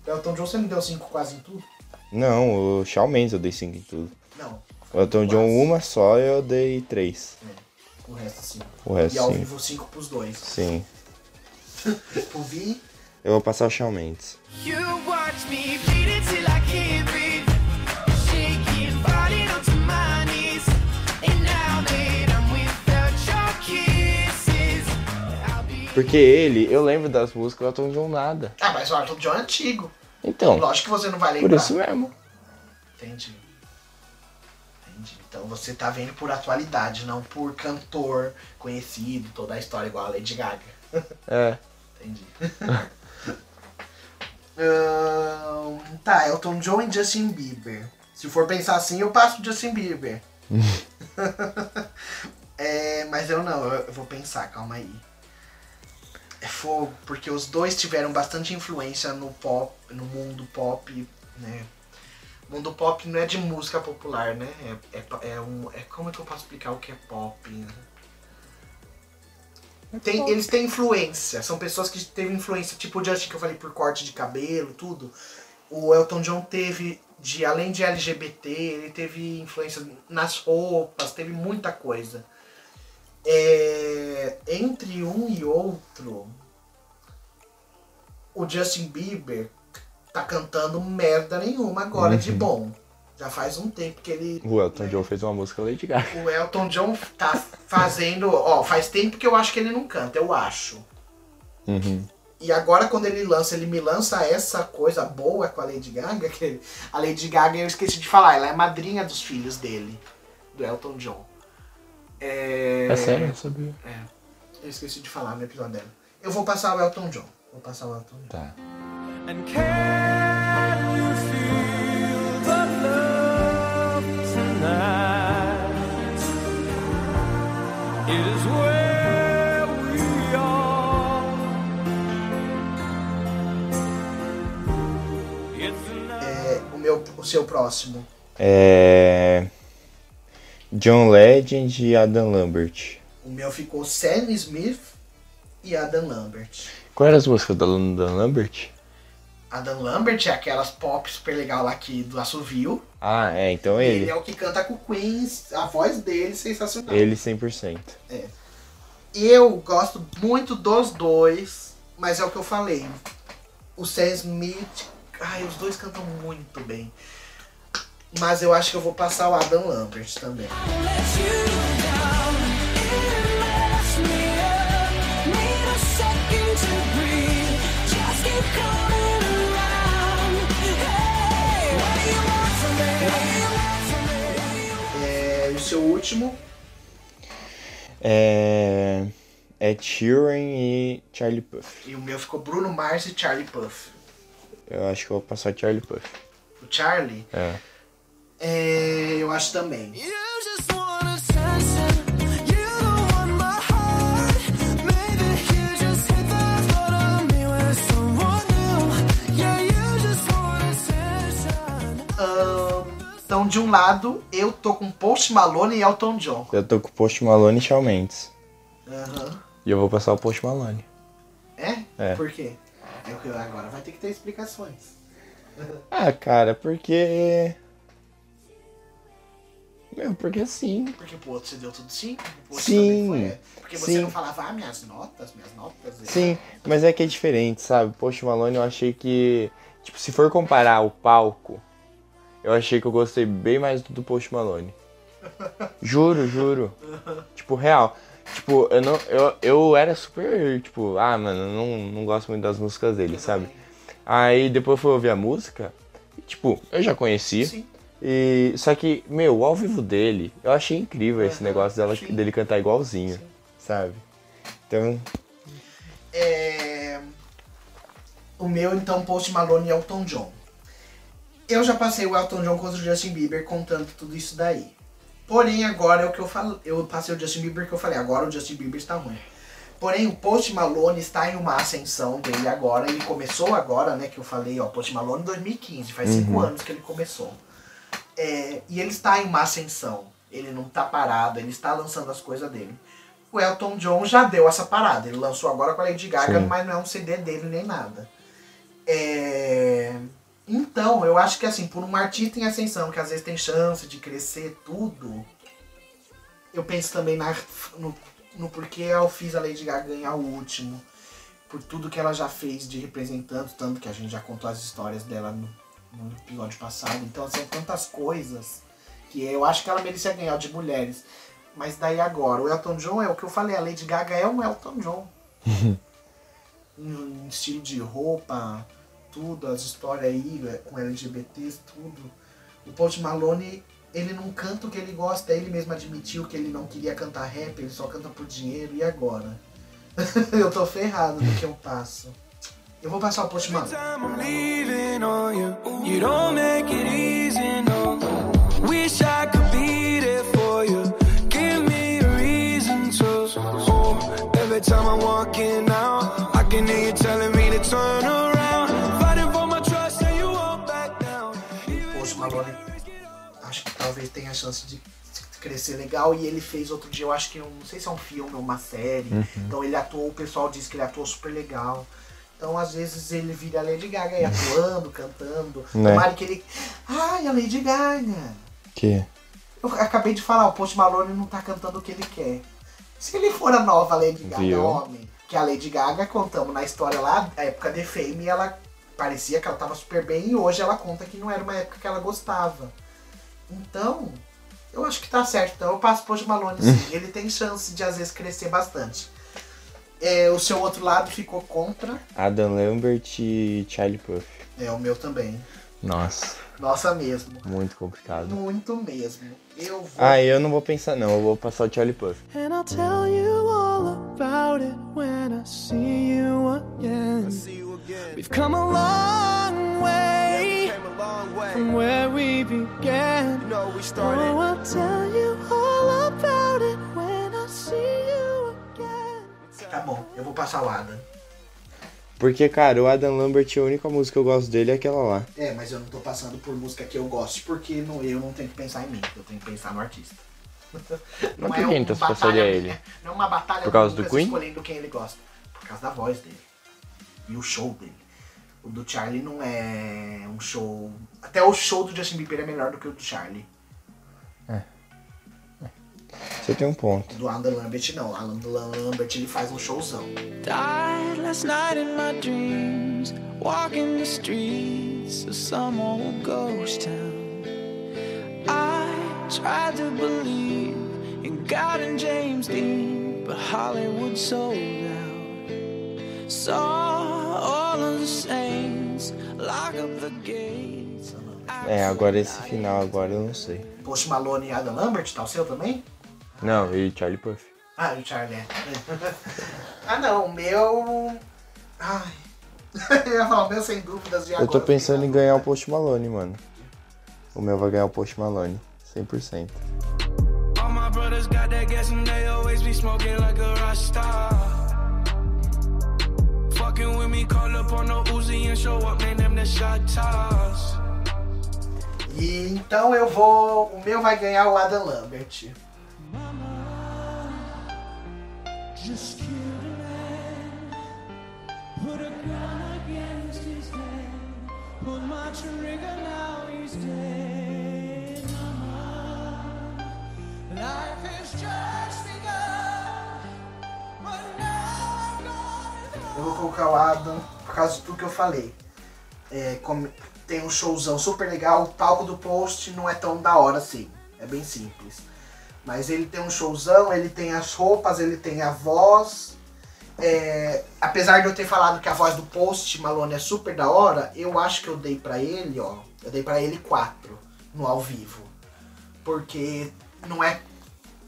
Elton John você não deu 5 quase em tudo? Não, o Shawn Mendes eu dei 5 em tudo. Não. O Elton John Quase. uma só eu dei 3. O resto 5. O resto E ao cinco. vivo 5 pros dois. Sim. Vi, Eu vou passar o Shawn Mendes. You watch me beat it till I can't breathe. Shaking, falling onto my knees. And now that I'm without your kisses, I'll be. Porque ele, eu lembro das músicas, o Elton John nada. Ah, mas o Elton John é antigo. Então, Lógico que você não vai por lembrar. isso mesmo. Entendi. Então você tá vendo por atualidade, não por cantor conhecido, toda a história igual a Lady Gaga. É. Entendi. Ahn, tá, Elton John e Justin Bieber. Se for pensar assim, eu passo o Justin Bieber. É, mas eu não, eu eu vou pensar, calma aí. É fogo, porque os dois tiveram bastante influência no pop, no mundo pop, né? Mundo pop não é de música popular, né? É, é, é um. É, como é que eu posso explicar o que é pop? Né? Tem, eles têm influência, são pessoas que teve influência, tipo o Justin que eu falei por corte de cabelo, tudo. O Elton John teve, de além de LGBT, ele teve influência nas roupas, teve muita coisa. É, entre um e outro, o Justin Bieber tá cantando merda nenhuma agora de bom. Já faz um tempo que ele. O Elton né, John fez uma música Lady Gaga. o Elton John tá fazendo. Ó, faz tempo que eu acho que ele não canta, eu acho. Uhum. E agora quando ele lança, ele me lança essa coisa boa com a Lady Gaga, que a Lady Gaga, eu esqueci de falar, ela é madrinha dos filhos dele, do Elton John. É, É sério, eu sabia. Eu esqueci de falar no episódio dela. Eu vou passar o Elton John. Vou passar o Elton John. Tá. O, meu, o seu próximo. É. John Legend e Adam Lambert. O meu ficou Sam Smith e Adam Lambert. Qual eram as músicas da Adam Lambert? Adam Lambert é aquelas pop super legal lá aqui do assovio. Ah, é, então Ele ele. é o que canta com o Queens, a voz dele é sensacional. Ele 100%. Eu gosto muito dos dois, mas é o que eu falei. O Sam Smith, ai, os dois cantam muito bem. Mas eu acho que eu vou passar o Adam Lambert também. Seu último? É. É Sheeran e Charlie Puth. E o meu ficou Bruno Mars e Charlie Puth. Eu acho que eu vou passar Charlie Puth. O Charlie, É. é, eu acho também. You just want então, de um lado, eu tô com Post Malone e Elton John. Eu tô com Post Malone e Shawn Mendes. Aham. E eu vou passar o Post Malone. É? É. Por quê? É eu- agora vai ter que ter explicações. Ah, cara, porque. Meu, porque sim. Porque pro outro você deu tudo sim? Sim, foi, Porque você sim. não falava, ah, minhas notas, minhas notas. Sim, mas é que é diferente, sabe? Post Malone eu achei que. Tipo, se for comparar o palco, eu achei que eu gostei bem mais do Post Malone. Juro, juro. Tipo, real. Tipo, eu não. Eu, eu era super, tipo, ah, mano, eu não, não gosto muito das músicas dele, sabe? Aí depois eu fui ouvir a música, e, tipo, eu já conhecia. Sim. E. Só que, meu, o ao vivo dele, eu achei incrível esse negócio dela, sim. dele cantar igualzinho, sabe? Então, É... O meu, então, Post Malone e Elton John. Eu já passei o Elton John contra o Justin Bieber contando tudo isso daí. Porém, agora é o que eu falo. Eu passei o Justin Bieber que eu falei, agora o Justin Bieber está ruim. Porém, o Post Malone está em uma ascensão dele agora. Ele começou agora, né? Que eu falei, ó, Post Malone em 2015, faz cinco anos que ele começou. É, e ele está em uma ascensão. Ele não está parado, ele está lançando as coisas dele. O Elton John já deu essa parada. Ele lançou agora com a Lady Gaga, Sim. mas não é um CD dele nem nada. É, Então, eu acho que assim, por um artista em ascensão, que às vezes tem chance de crescer tudo, eu penso também na, no, no porquê eu fiz a Lady Gaga ganhar o último. Por tudo que ela já fez de representante, tanto que a gente já contou as histórias dela no, no episódio passado. Então, são tantas coisas que eu acho que ela merecia ganhar de mulheres. Mas daí agora, o Elton John é o que eu falei, a Lady Gaga é um Elton John. em estilo de roupa, tudo, as histórias aí é, com LGBTs, tudo. O Post Malone, ele não canta o que ele gosta, ele mesmo admitiu que ele não queria cantar rap, ele só canta por dinheiro, e agora? eu tô ferrado no que eu passo. Eu vou passar o Post Malone. Oh, every time I'm walking out, I can hear you telling me to turn talvez tenha chance de crescer legal. E ele fez outro dia, eu acho que, um, não sei se é um filme ou uma série. Então ele atuou, o pessoal diz que ele atuou super legal. Então às vezes ele vira a Lady Gaga aí atuando, cantando. Né. Tomara que ele. Ai, a Lady Gaga! que? Eu acabei de falar, o Post Malone não tá cantando o que ele quer. Se ele for a nova Lady Gaga, Viu? homem, que a Lady Gaga, contamos na história lá, da época de Fame, ela parecia que ela tava super bem e hoje ela conta que não era uma época que ela gostava. Então, eu acho que tá certo. Então eu passo o Post Malone sim. ele tem chance de às vezes crescer bastante. É, o seu outro lado ficou contra. Adam Lambert e Charlie Puth. É, o meu também. Nossa, Nossa mesmo. muito complicado. Muito mesmo. Eu vou. Ah, eu não vou pensar não, eu vou passar o Charlie Puth. And I'll tell you all about it when I see you again. We've come a long way from where we began. Oh, I'll tell you all about it when I see you again. Tá bom, eu vou passar o Adam. Porque, cara, o Adam Lambert, a única música que eu gosto dele é aquela lá. É, mas eu não tô passando por música que eu gosto, porque não, eu não tenho que pensar em mim, eu tenho que pensar no artista. Mas por que então você passaria batalha ele? Não é uma batalha Por causa do Queen? escolhendo quem ele gosta. Por causa da voz dele. E o show dele. O do Charlie não é um show. Até o show do Justin Bieber é melhor do que o do Charlie. Você tem um ponto. Do Adam Lambert, não. O Adam Lambert, ele faz um showzão. Died last night in my dreams, walking the streets of some old ghost town. I tried to believe in God and James Dean, but Hollywood sold out. É, agora esse final agora eu não sei. Post Malone e Adam Lambert, tá o seu também? Não, e Charlie Puff. Ah, o Charlie é. ah, não, o meu. Ai. eu ia falar o meu sem dúvidas de Eu tô pensando em ganhar o Post Malone, mano. O meu vai ganhar o Post Malone. 100%. All my brothers got that gas and they always be smoking like a rasta. Fucking with me, call up on the Uzi and show up, name them the shot toss. E então eu vou. O meu vai ganhar o Adam Lambert. Just killed a man, put a gun against his head, pull my trigger, now he's dead. Mama, life has just Eu vou colocar o Adam por causa de tudo que eu falei. É, tem um showzão super legal, o palco do post não é tão da hora assim. É bem simples. Mas ele tem um showzão, ele tem as roupas, ele tem a voz. É, apesar de eu ter falado que a voz do post Malone é super da hora, eu acho que eu dei pra ele, ó. Eu dei pra ele 4 no ao vivo. Porque não é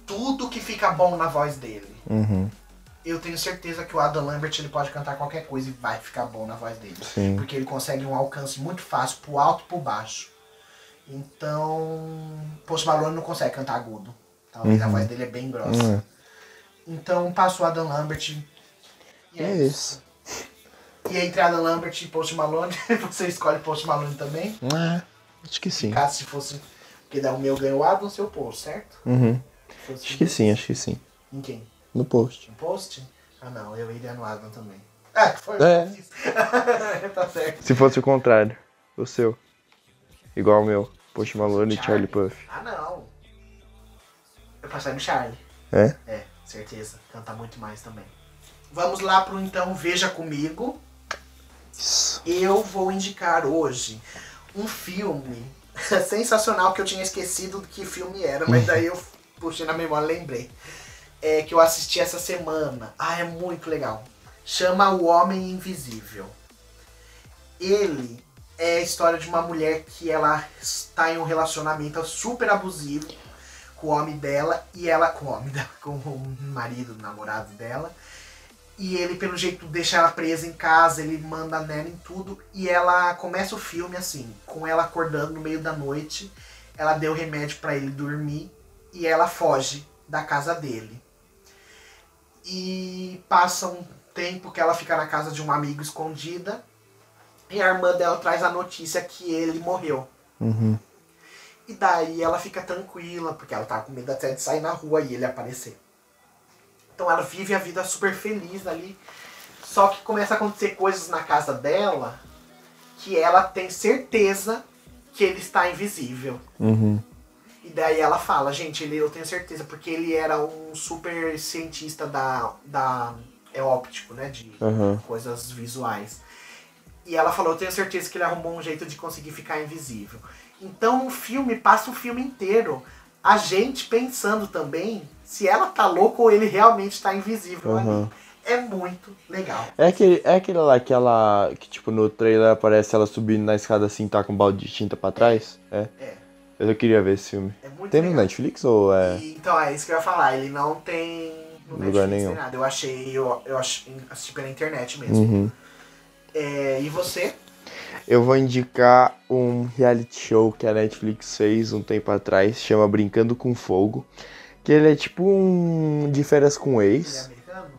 tudo que fica bom na voz dele Uhum. Eu tenho certeza que o Adam Lambert ele pode cantar qualquer coisa e vai ficar bom na voz dele. Sim. Porque ele consegue um alcance muito fácil pro alto e pro baixo. Então, Post Malone não consegue cantar agudo. Talvez a voz dele é bem grossa. Uhum. Então, passo o Adam Lambert. E É isso. E entre Adam Lambert e Post Malone, você escolhe Post Malone também? É, acho que sim. Caso se fosse. Porque daí o meu ganhou o Adam, seu Post, certo? Uhum. Acho que sim, acho que sim. Em quem? No post. No Post? Ah não, eu iria no Adam também. Ah, que foi? É. tá certo. Se fosse o contrário, o seu. Igual o meu. Post Malone e Charlie Puff. Ah não. Eu passei no Charlie. É? É, certeza. Canta muito mais também. Vamos lá pro então Veja Comigo. Isso. Eu vou indicar hoje um filme sensacional que eu tinha esquecido do que filme era, mas daí eu puxei na memória e lembrei. É, que eu assisti essa semana. Ah, é muito legal. Chama O Homem Invisível. Ele é a história de uma mulher que ela está em um relacionamento super abusivo com o homem dela e ela com o homem dela, com o marido, o namorado dela. E ele, pelo jeito, deixa ela presa em casa, ele manda nela em tudo. E ela começa o filme assim, com ela acordando no meio da noite. Ela deu remédio para ele dormir e ela foge da casa dele. E passa um tempo que ela fica na casa de um amigo escondida. E a irmã dela traz a notícia que ele morreu. Uhum. E daí ela fica tranquila, porque ela tava com medo até de sair na rua e ele aparecer. Então ela vive a vida super feliz ali. Só que começa a acontecer coisas na casa dela que ela tem certeza que ele está invisível. Uhum. E daí ela fala, gente, ele, eu tenho certeza, porque ele era um super cientista da. da é óptico, né? De Uhum. coisas visuais. E ela falou, eu tenho certeza que ele arrumou um jeito de conseguir ficar invisível. Então o filme passa o filme inteiro. A gente pensando também se ela tá louca ou ele realmente está invisível Uhum. ali. É muito legal. É aquele, é aquele lá que ela. Que tipo no trailer aparece ela subindo na escada assim, tá com um balde de tinta pra trás? É. É. Eu queria ver esse filme. É muito Tem no legal. Netflix ou é. E, então, é isso que eu ia falar. Ele não tem no Lugar Netflix nenhum. nada. Eu achei, eu, eu assisti pela internet mesmo. Uhum. É, e você? Eu vou indicar um reality show que a Netflix fez um tempo atrás, chama Brincando com Fogo. Que ele é tipo um de férias com Ele é ex. americano?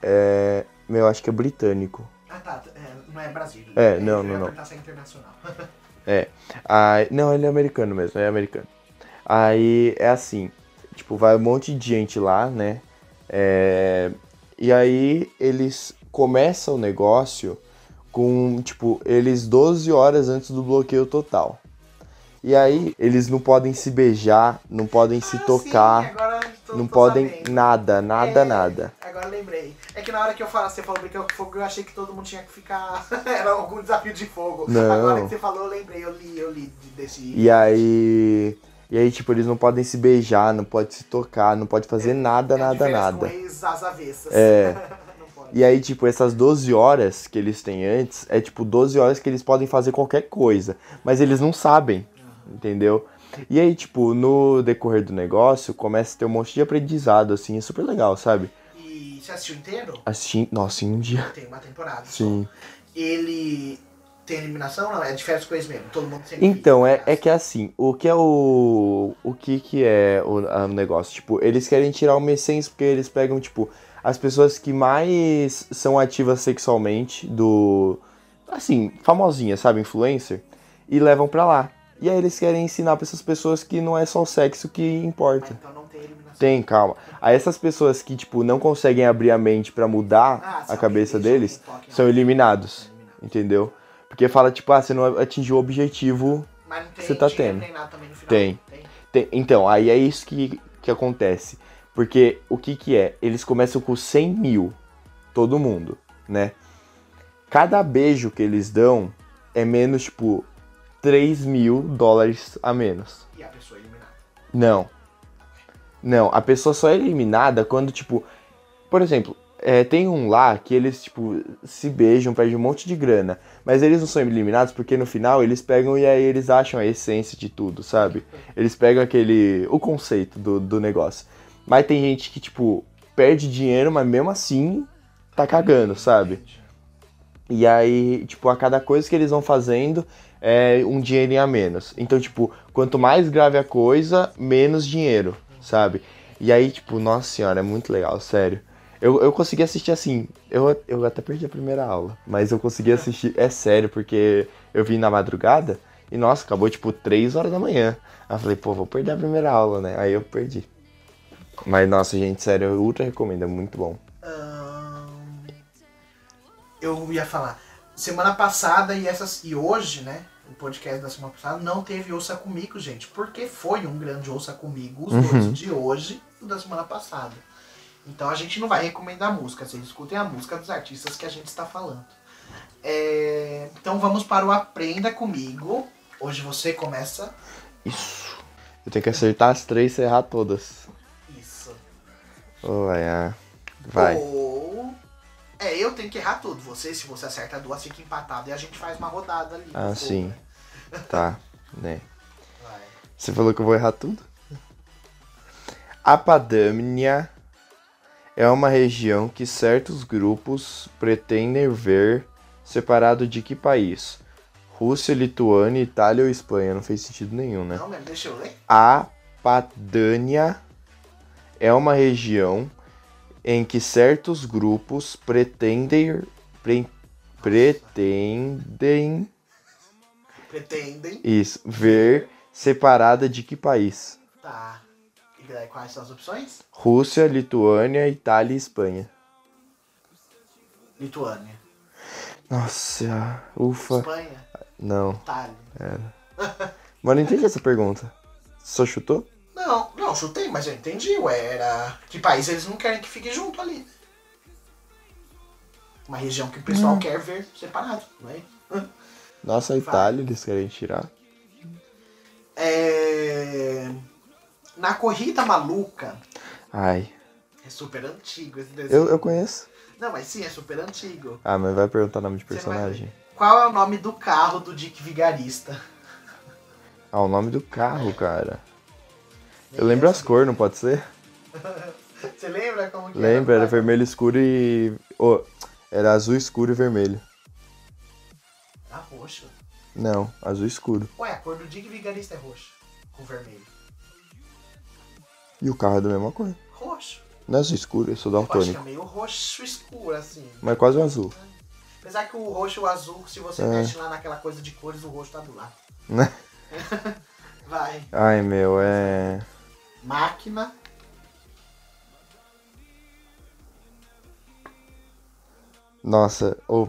É. Meu, acho que é britânico. Ah, tá. é, não é Brasil. É, não, não, não. é internacional. É. Aí, não, ele é americano mesmo, é americano. Aí é assim, tipo, vai um monte de gente lá, né? É, e aí eles começam o negócio com, tipo, eles 12 horas antes do bloqueio total. E aí eles não podem se beijar, não podem se Ah, tocar. Sim, tô- não tô podem sabendo. nada, nada, É, nada. É que na hora que eu falo, você falou brincar com fogo, eu achei que todo mundo tinha que ficar. Era algum desafio de fogo. Não. Agora que você falou, eu lembrei, eu li, eu li de- desse. E aí. E aí, tipo, eles não podem se beijar, não pode se tocar, não pode fazer nada, É nada, nada. Com ex às avessas. É. E aí, tipo, essas 12 horas que eles têm antes, é tipo 12 horas que eles podem fazer qualquer coisa. Mas eles não sabem, entendeu? E aí, tipo, no decorrer do negócio, começa a ter um monte de aprendizado, assim, é super legal, sabe? Você assistiu inteiro? Assim, nossa, em um dia. Tem uma temporada. Sim. Ele tem eliminação? Não, é de férias com ex mesmo. Todo mundo sempre. Então, é, é que assim, o que é o. O que que é o, o negócio? Tipo, eles querem tirar uma essência porque eles pegam, tipo, as pessoas que mais são ativas sexualmente do. Assim, famosinhas, sabe? Influencer. E levam pra lá. E aí eles querem ensinar pra essas pessoas que não é só o sexo que Ah, importa. então não tem calma. Aí essas pessoas que, tipo, não conseguem abrir a mente pra mudar Ah, a cabeça deles, toque, são eliminados. Entendeu? Porque fala, tipo, ah, você não atingiu o objetivo Mas não tem Você tá tendo. nem nada também no final. Tem. tem. Tem- então, aí é isso que, que acontece. Porque o que que é? Eles começam com 100 mil, todo mundo, né? Cada beijo que eles dão é menos, tipo, 3 mil dólares a menos. E a pessoa eliminada. Não. Não, a pessoa só é eliminada quando, tipo... Por exemplo, é, tem um lá que eles, tipo, se beijam, perdem um monte de grana. Mas eles não são eliminados porque no final eles pegam e aí eles acham a essência de tudo, sabe? Eles pegam aquele... o conceito do, do negócio. Mas tem gente que, tipo, perde dinheiro, mas mesmo assim tá cagando, sabe? E aí, tipo, a cada coisa que eles vão fazendo é um dinheirinho a menos. Então, tipo, quanto mais grave a coisa, menos dinheiro, sabe? E aí, tipo, nossa senhora, é muito legal, sério. Eu, eu consegui assistir assim, eu, eu até perdi a primeira aula, mas eu consegui assistir, é sério, porque eu vim na madrugada e, nossa, acabou tipo 3 horas da manhã. Aí eu falei, pô, vou perder a primeira aula, né? Aí eu perdi. Mas, nossa, gente, sério, eu ultra recomendo, é muito bom. Eu ia falar. Semana passada e essas e hoje, né? O podcast da semana passada não teve Ouça Comigo, gente. Porque foi um grande Ouça Comigo, os dois de hoje e da semana passada. Então a gente não vai recomendar música, vocês escutem a música dos artistas que a gente está falando. É, então vamos para o Aprenda Comigo. Hoje você começa Isso. Eu tenho que acertar as três e errar todas. isso. Olha, vai. Ou. É, eu tenho que errar tudo. Você, se você acerta duas, fica empatado e a gente faz uma rodada ali. Ah, sim. né? Tá, né? Vai. Você falou que eu vou errar tudo? A Padâmnia é uma região que certos grupos pretendem ver separado de que país? Rússia, Lituânia, Itália ou Espanha? Não fez sentido nenhum, né? Não, mesmo, deixa eu ler. A Padânia é uma região em que certos grupos pretendem pre- pretendem Pretendem. isso ver separada de que país? Tá. E daí, quais são as opções? Rússia, Lituânia, Itália e Espanha. Lituânia. Nossa, ufa. Espanha. Não. Itália. Mas não entendi essa pergunta. Só chutou? Não, não, chutei, mas eu entendi. Ué, era. Que país eles não querem que fique junto ali? Uma região que o pessoal Hum. quer ver separado, não é? Nossa, a Itália eles querem tirar. É... Na Corrida Maluca. Ai, É super antigo esse desenho. eu, eu conheço. Não, mas sim, é super antigo. Ah, mas vai perguntar nome de personagem. Qual é o nome do carro do Dick Vigarista? Ah, o nome do carro, cara. Eu lembro as cores, não pode ser? Você lembra como que Lembra, era era? vermelho escuro e. Oh, era azul escuro e vermelho. Ah, roxo. Não, azul escuro. Ué, a cor do Dick Vigarista é roxo. Com vermelho. E o carro é da mesma cor. Roxo. Não é azul escuro, eu sou Eu acho que é meio roxo escuro, assim. Mas quase um azul. Apesar que o roxo e o azul, se você É. mexe lá naquela coisa de cores, o roxo tá do lado. Né? Vai. Ai, meu, é. Máquina. Nossa, ô.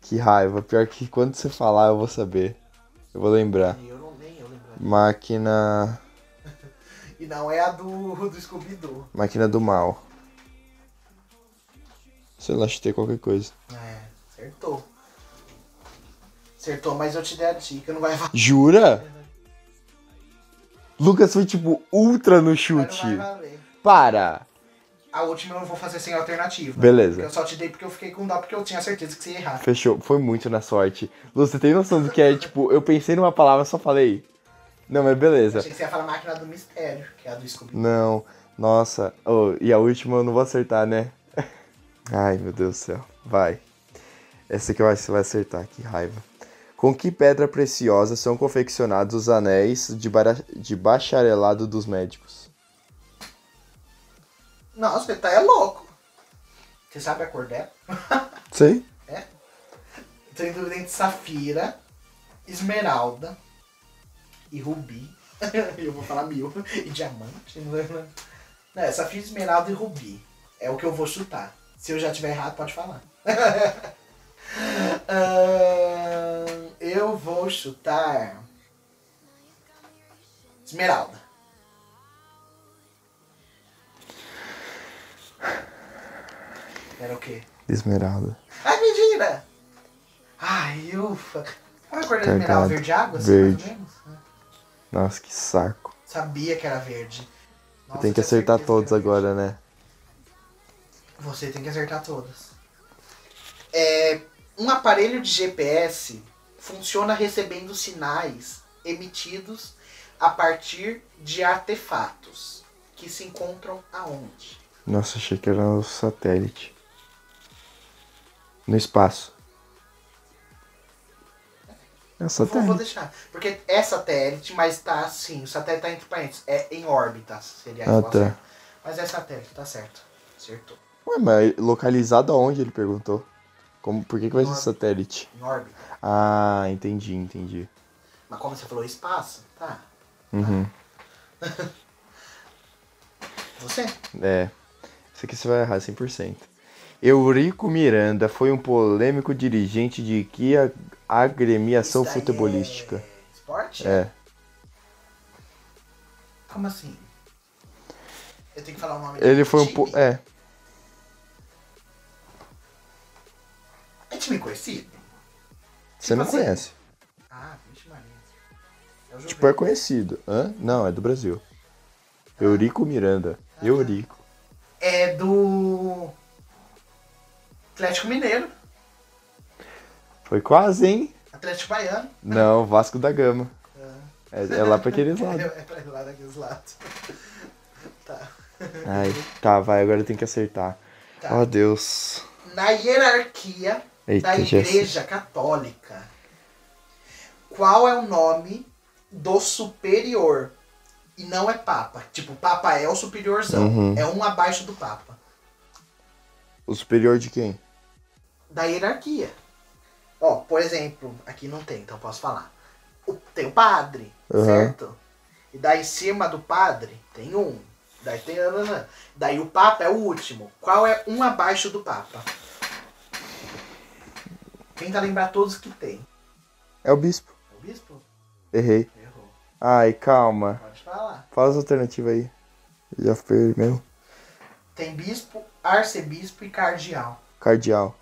Que raiva. Pior que quando você falar eu vou saber. Eu vou lembrar. Eu não nem eu. Máquina. E não é a do, do Scooby-Doo. Máquina do mal. Sei lá, chutei qualquer coisa. É, acertou. Acertou, mas eu te dei a dica, não vai. Jura? Lucas foi tipo ultra no chute. Para! A última eu não vou fazer sem alternativa. Beleza. Eu só te dei porque eu fiquei com dó, porque eu tinha certeza que você ia errar. Fechou, foi muito na sorte. Lu, você tem noção do que é, tipo, eu pensei numa palavra só falei. Não, mas beleza. Achei que você ia falar máquina do mistério, que é a do Scooby. Não, nossa. Oh, e a última eu não vou acertar, né? Ai, meu Deus do céu. Vai. Essa aqui eu acho que você vai acertar, que raiva. Com que pedra preciosa são confeccionados os anéis de, bara- de bacharelado dos médicos? Nossa, você tá é louco. Você sabe a cor dela? Sei. Tem dúvida entre safira, esmeralda e rubi. eu vou falar mil. E diamante. né? Não, é safira, esmeralda e rubi. É o que eu vou chutar. Se eu já tiver errado, pode falar. Ahn, eu vou chutar. Esmeralda. Era o quê? Esmeralda. Ai, mentira! Ai, ufa. Qual é a cor da esmeralda? Verde água? assim, Verde. Nossa, que saco. Sabia que era verde. Nossa, Tem que tinha acertar todos que agora, né? Você tem que acertar todas. É, um aparelho de GPS funciona recebendo sinais emitidos a partir de artefatos que se encontram aonde? Nossa, achei que era o satélite. No espaço. É o Vou, vou satélite. deixar. Porque é satélite, mas tá assim. O satélite tá entre parênteses. É em órbita, seria Ah, tá. Mas é satélite, tá certo. Acertou. Ué, mas localizado aonde ele perguntou? Como, por que, que vai ser satélite? Em órbita. Ah, entendi, entendi. Mas como você falou espaço, tá. Uhum. Você? É. Isso aqui você vai errar 100%. Eurico Miranda foi um polêmico dirigente de que agremiação Isso daí futebolística? É esporte? É. Como assim? Eu tenho que falar o nome Ele foi um po... É. É time conhecido? Você não assim? conhece. Ah, vixe Maria. É Tipo, é conhecido. Hã? Não, é do Brasil. Eurico Miranda. Eurico. É do... Atlético Mineiro. Foi quase, hein? Atlético Baiano. Não, Vasco da Gama. É, é lá pra aqueles É, lados. é pra lá daqueles lados. tá. Ai, tá, vai, agora eu tenho que acertar. Tá. Oh, Deus. Na hierarquia Eita, da. Igreja Católica, qual é o nome do superior? E não é Papa. Tipo, Papa é o superiorzão. Uhum. É um abaixo do Papa. O superior de quem? Da hierarquia. Ó, por exemplo, aqui não tem, então posso falar. O- tem o padre, Uhum. certo? E daí em cima do padre tem um. Daí tem. Daí o Papa é o último. Qual é um abaixo do Papa? Tenta lembrar todos que tem. É o bispo. O bispo? Errei. Errou. Ai, calma. Pode falar. Fala as alternativas aí. Já foi mesmo. Tem bispo, arcebispo e cardeal. Cardeal.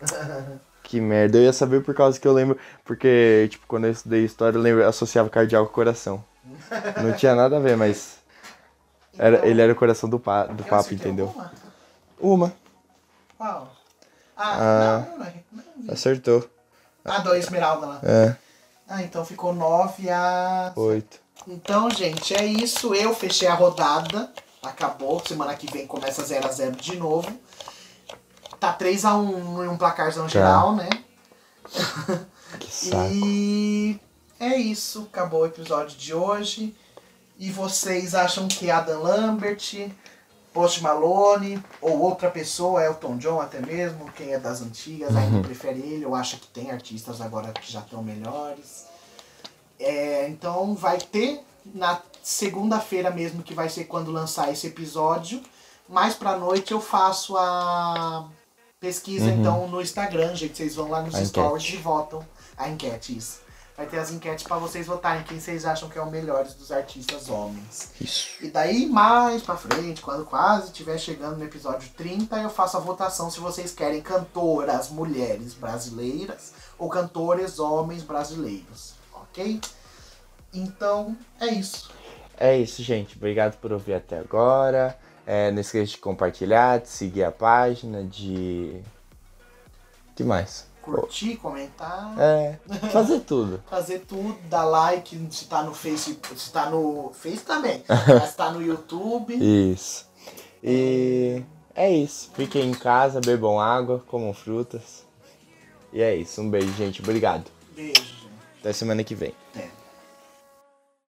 Que merda. Eu ia saber por causa que eu lembro. Porque, tipo, quando eu estudei história, eu lembro, eu associava cardeal com coração. Não tinha nada a ver, mas. Era, Então, ele era o coração do, pa, do Papa, acertei entendeu? alguma? Uma. Qual? Ah, Ah. não, não, é- não vi. Acertou. Ah, do Esmeralda lá. É, Ah, então ficou 9 a. oito. Então, gente, é isso. Eu fechei a rodada. Acabou. Semana que vem começa 0 a 0 de novo. Tá 3 a 1 em um placarzão geral, né? Que saco. E é isso. Acabou o episódio de hoje. E vocês acham que Adam Lambert, Post Malone ou outra pessoa, Elton John até mesmo, quem é das antigas, ainda prefere ele ou acha que tem artistas agora que já estão melhores? É, então vai ter na segunda-feira mesmo, que vai ser quando lançar esse episódio. Mais pra noite eu faço a pesquisa então no Instagram, gente. Vocês vão lá nos A stories enquete. e votam a enquete, isso. Vai ter as enquetes pra vocês votarem quem vocês acham que é o melhor dos artistas homens. Isso. E daí, mais pra frente, quando quase estiver chegando no episódio 30, eu faço a votação se vocês querem cantoras mulheres brasileiras ou cantores homens brasileiros, ok? Então, é isso. É isso, gente. Obrigado por ouvir até agora. É, não esqueça de compartilhar, de seguir a página, de. que mais? Curtir, comentar, É, fazer tudo. fazer tudo, dar like se tá no Face, se tá no Face também, mas tá no YouTube. Isso. E é isso. Fiquem em casa, bebam água, comam frutas. E é isso. Um beijo, gente. Obrigado. Beijo, gente. Até semana que vem.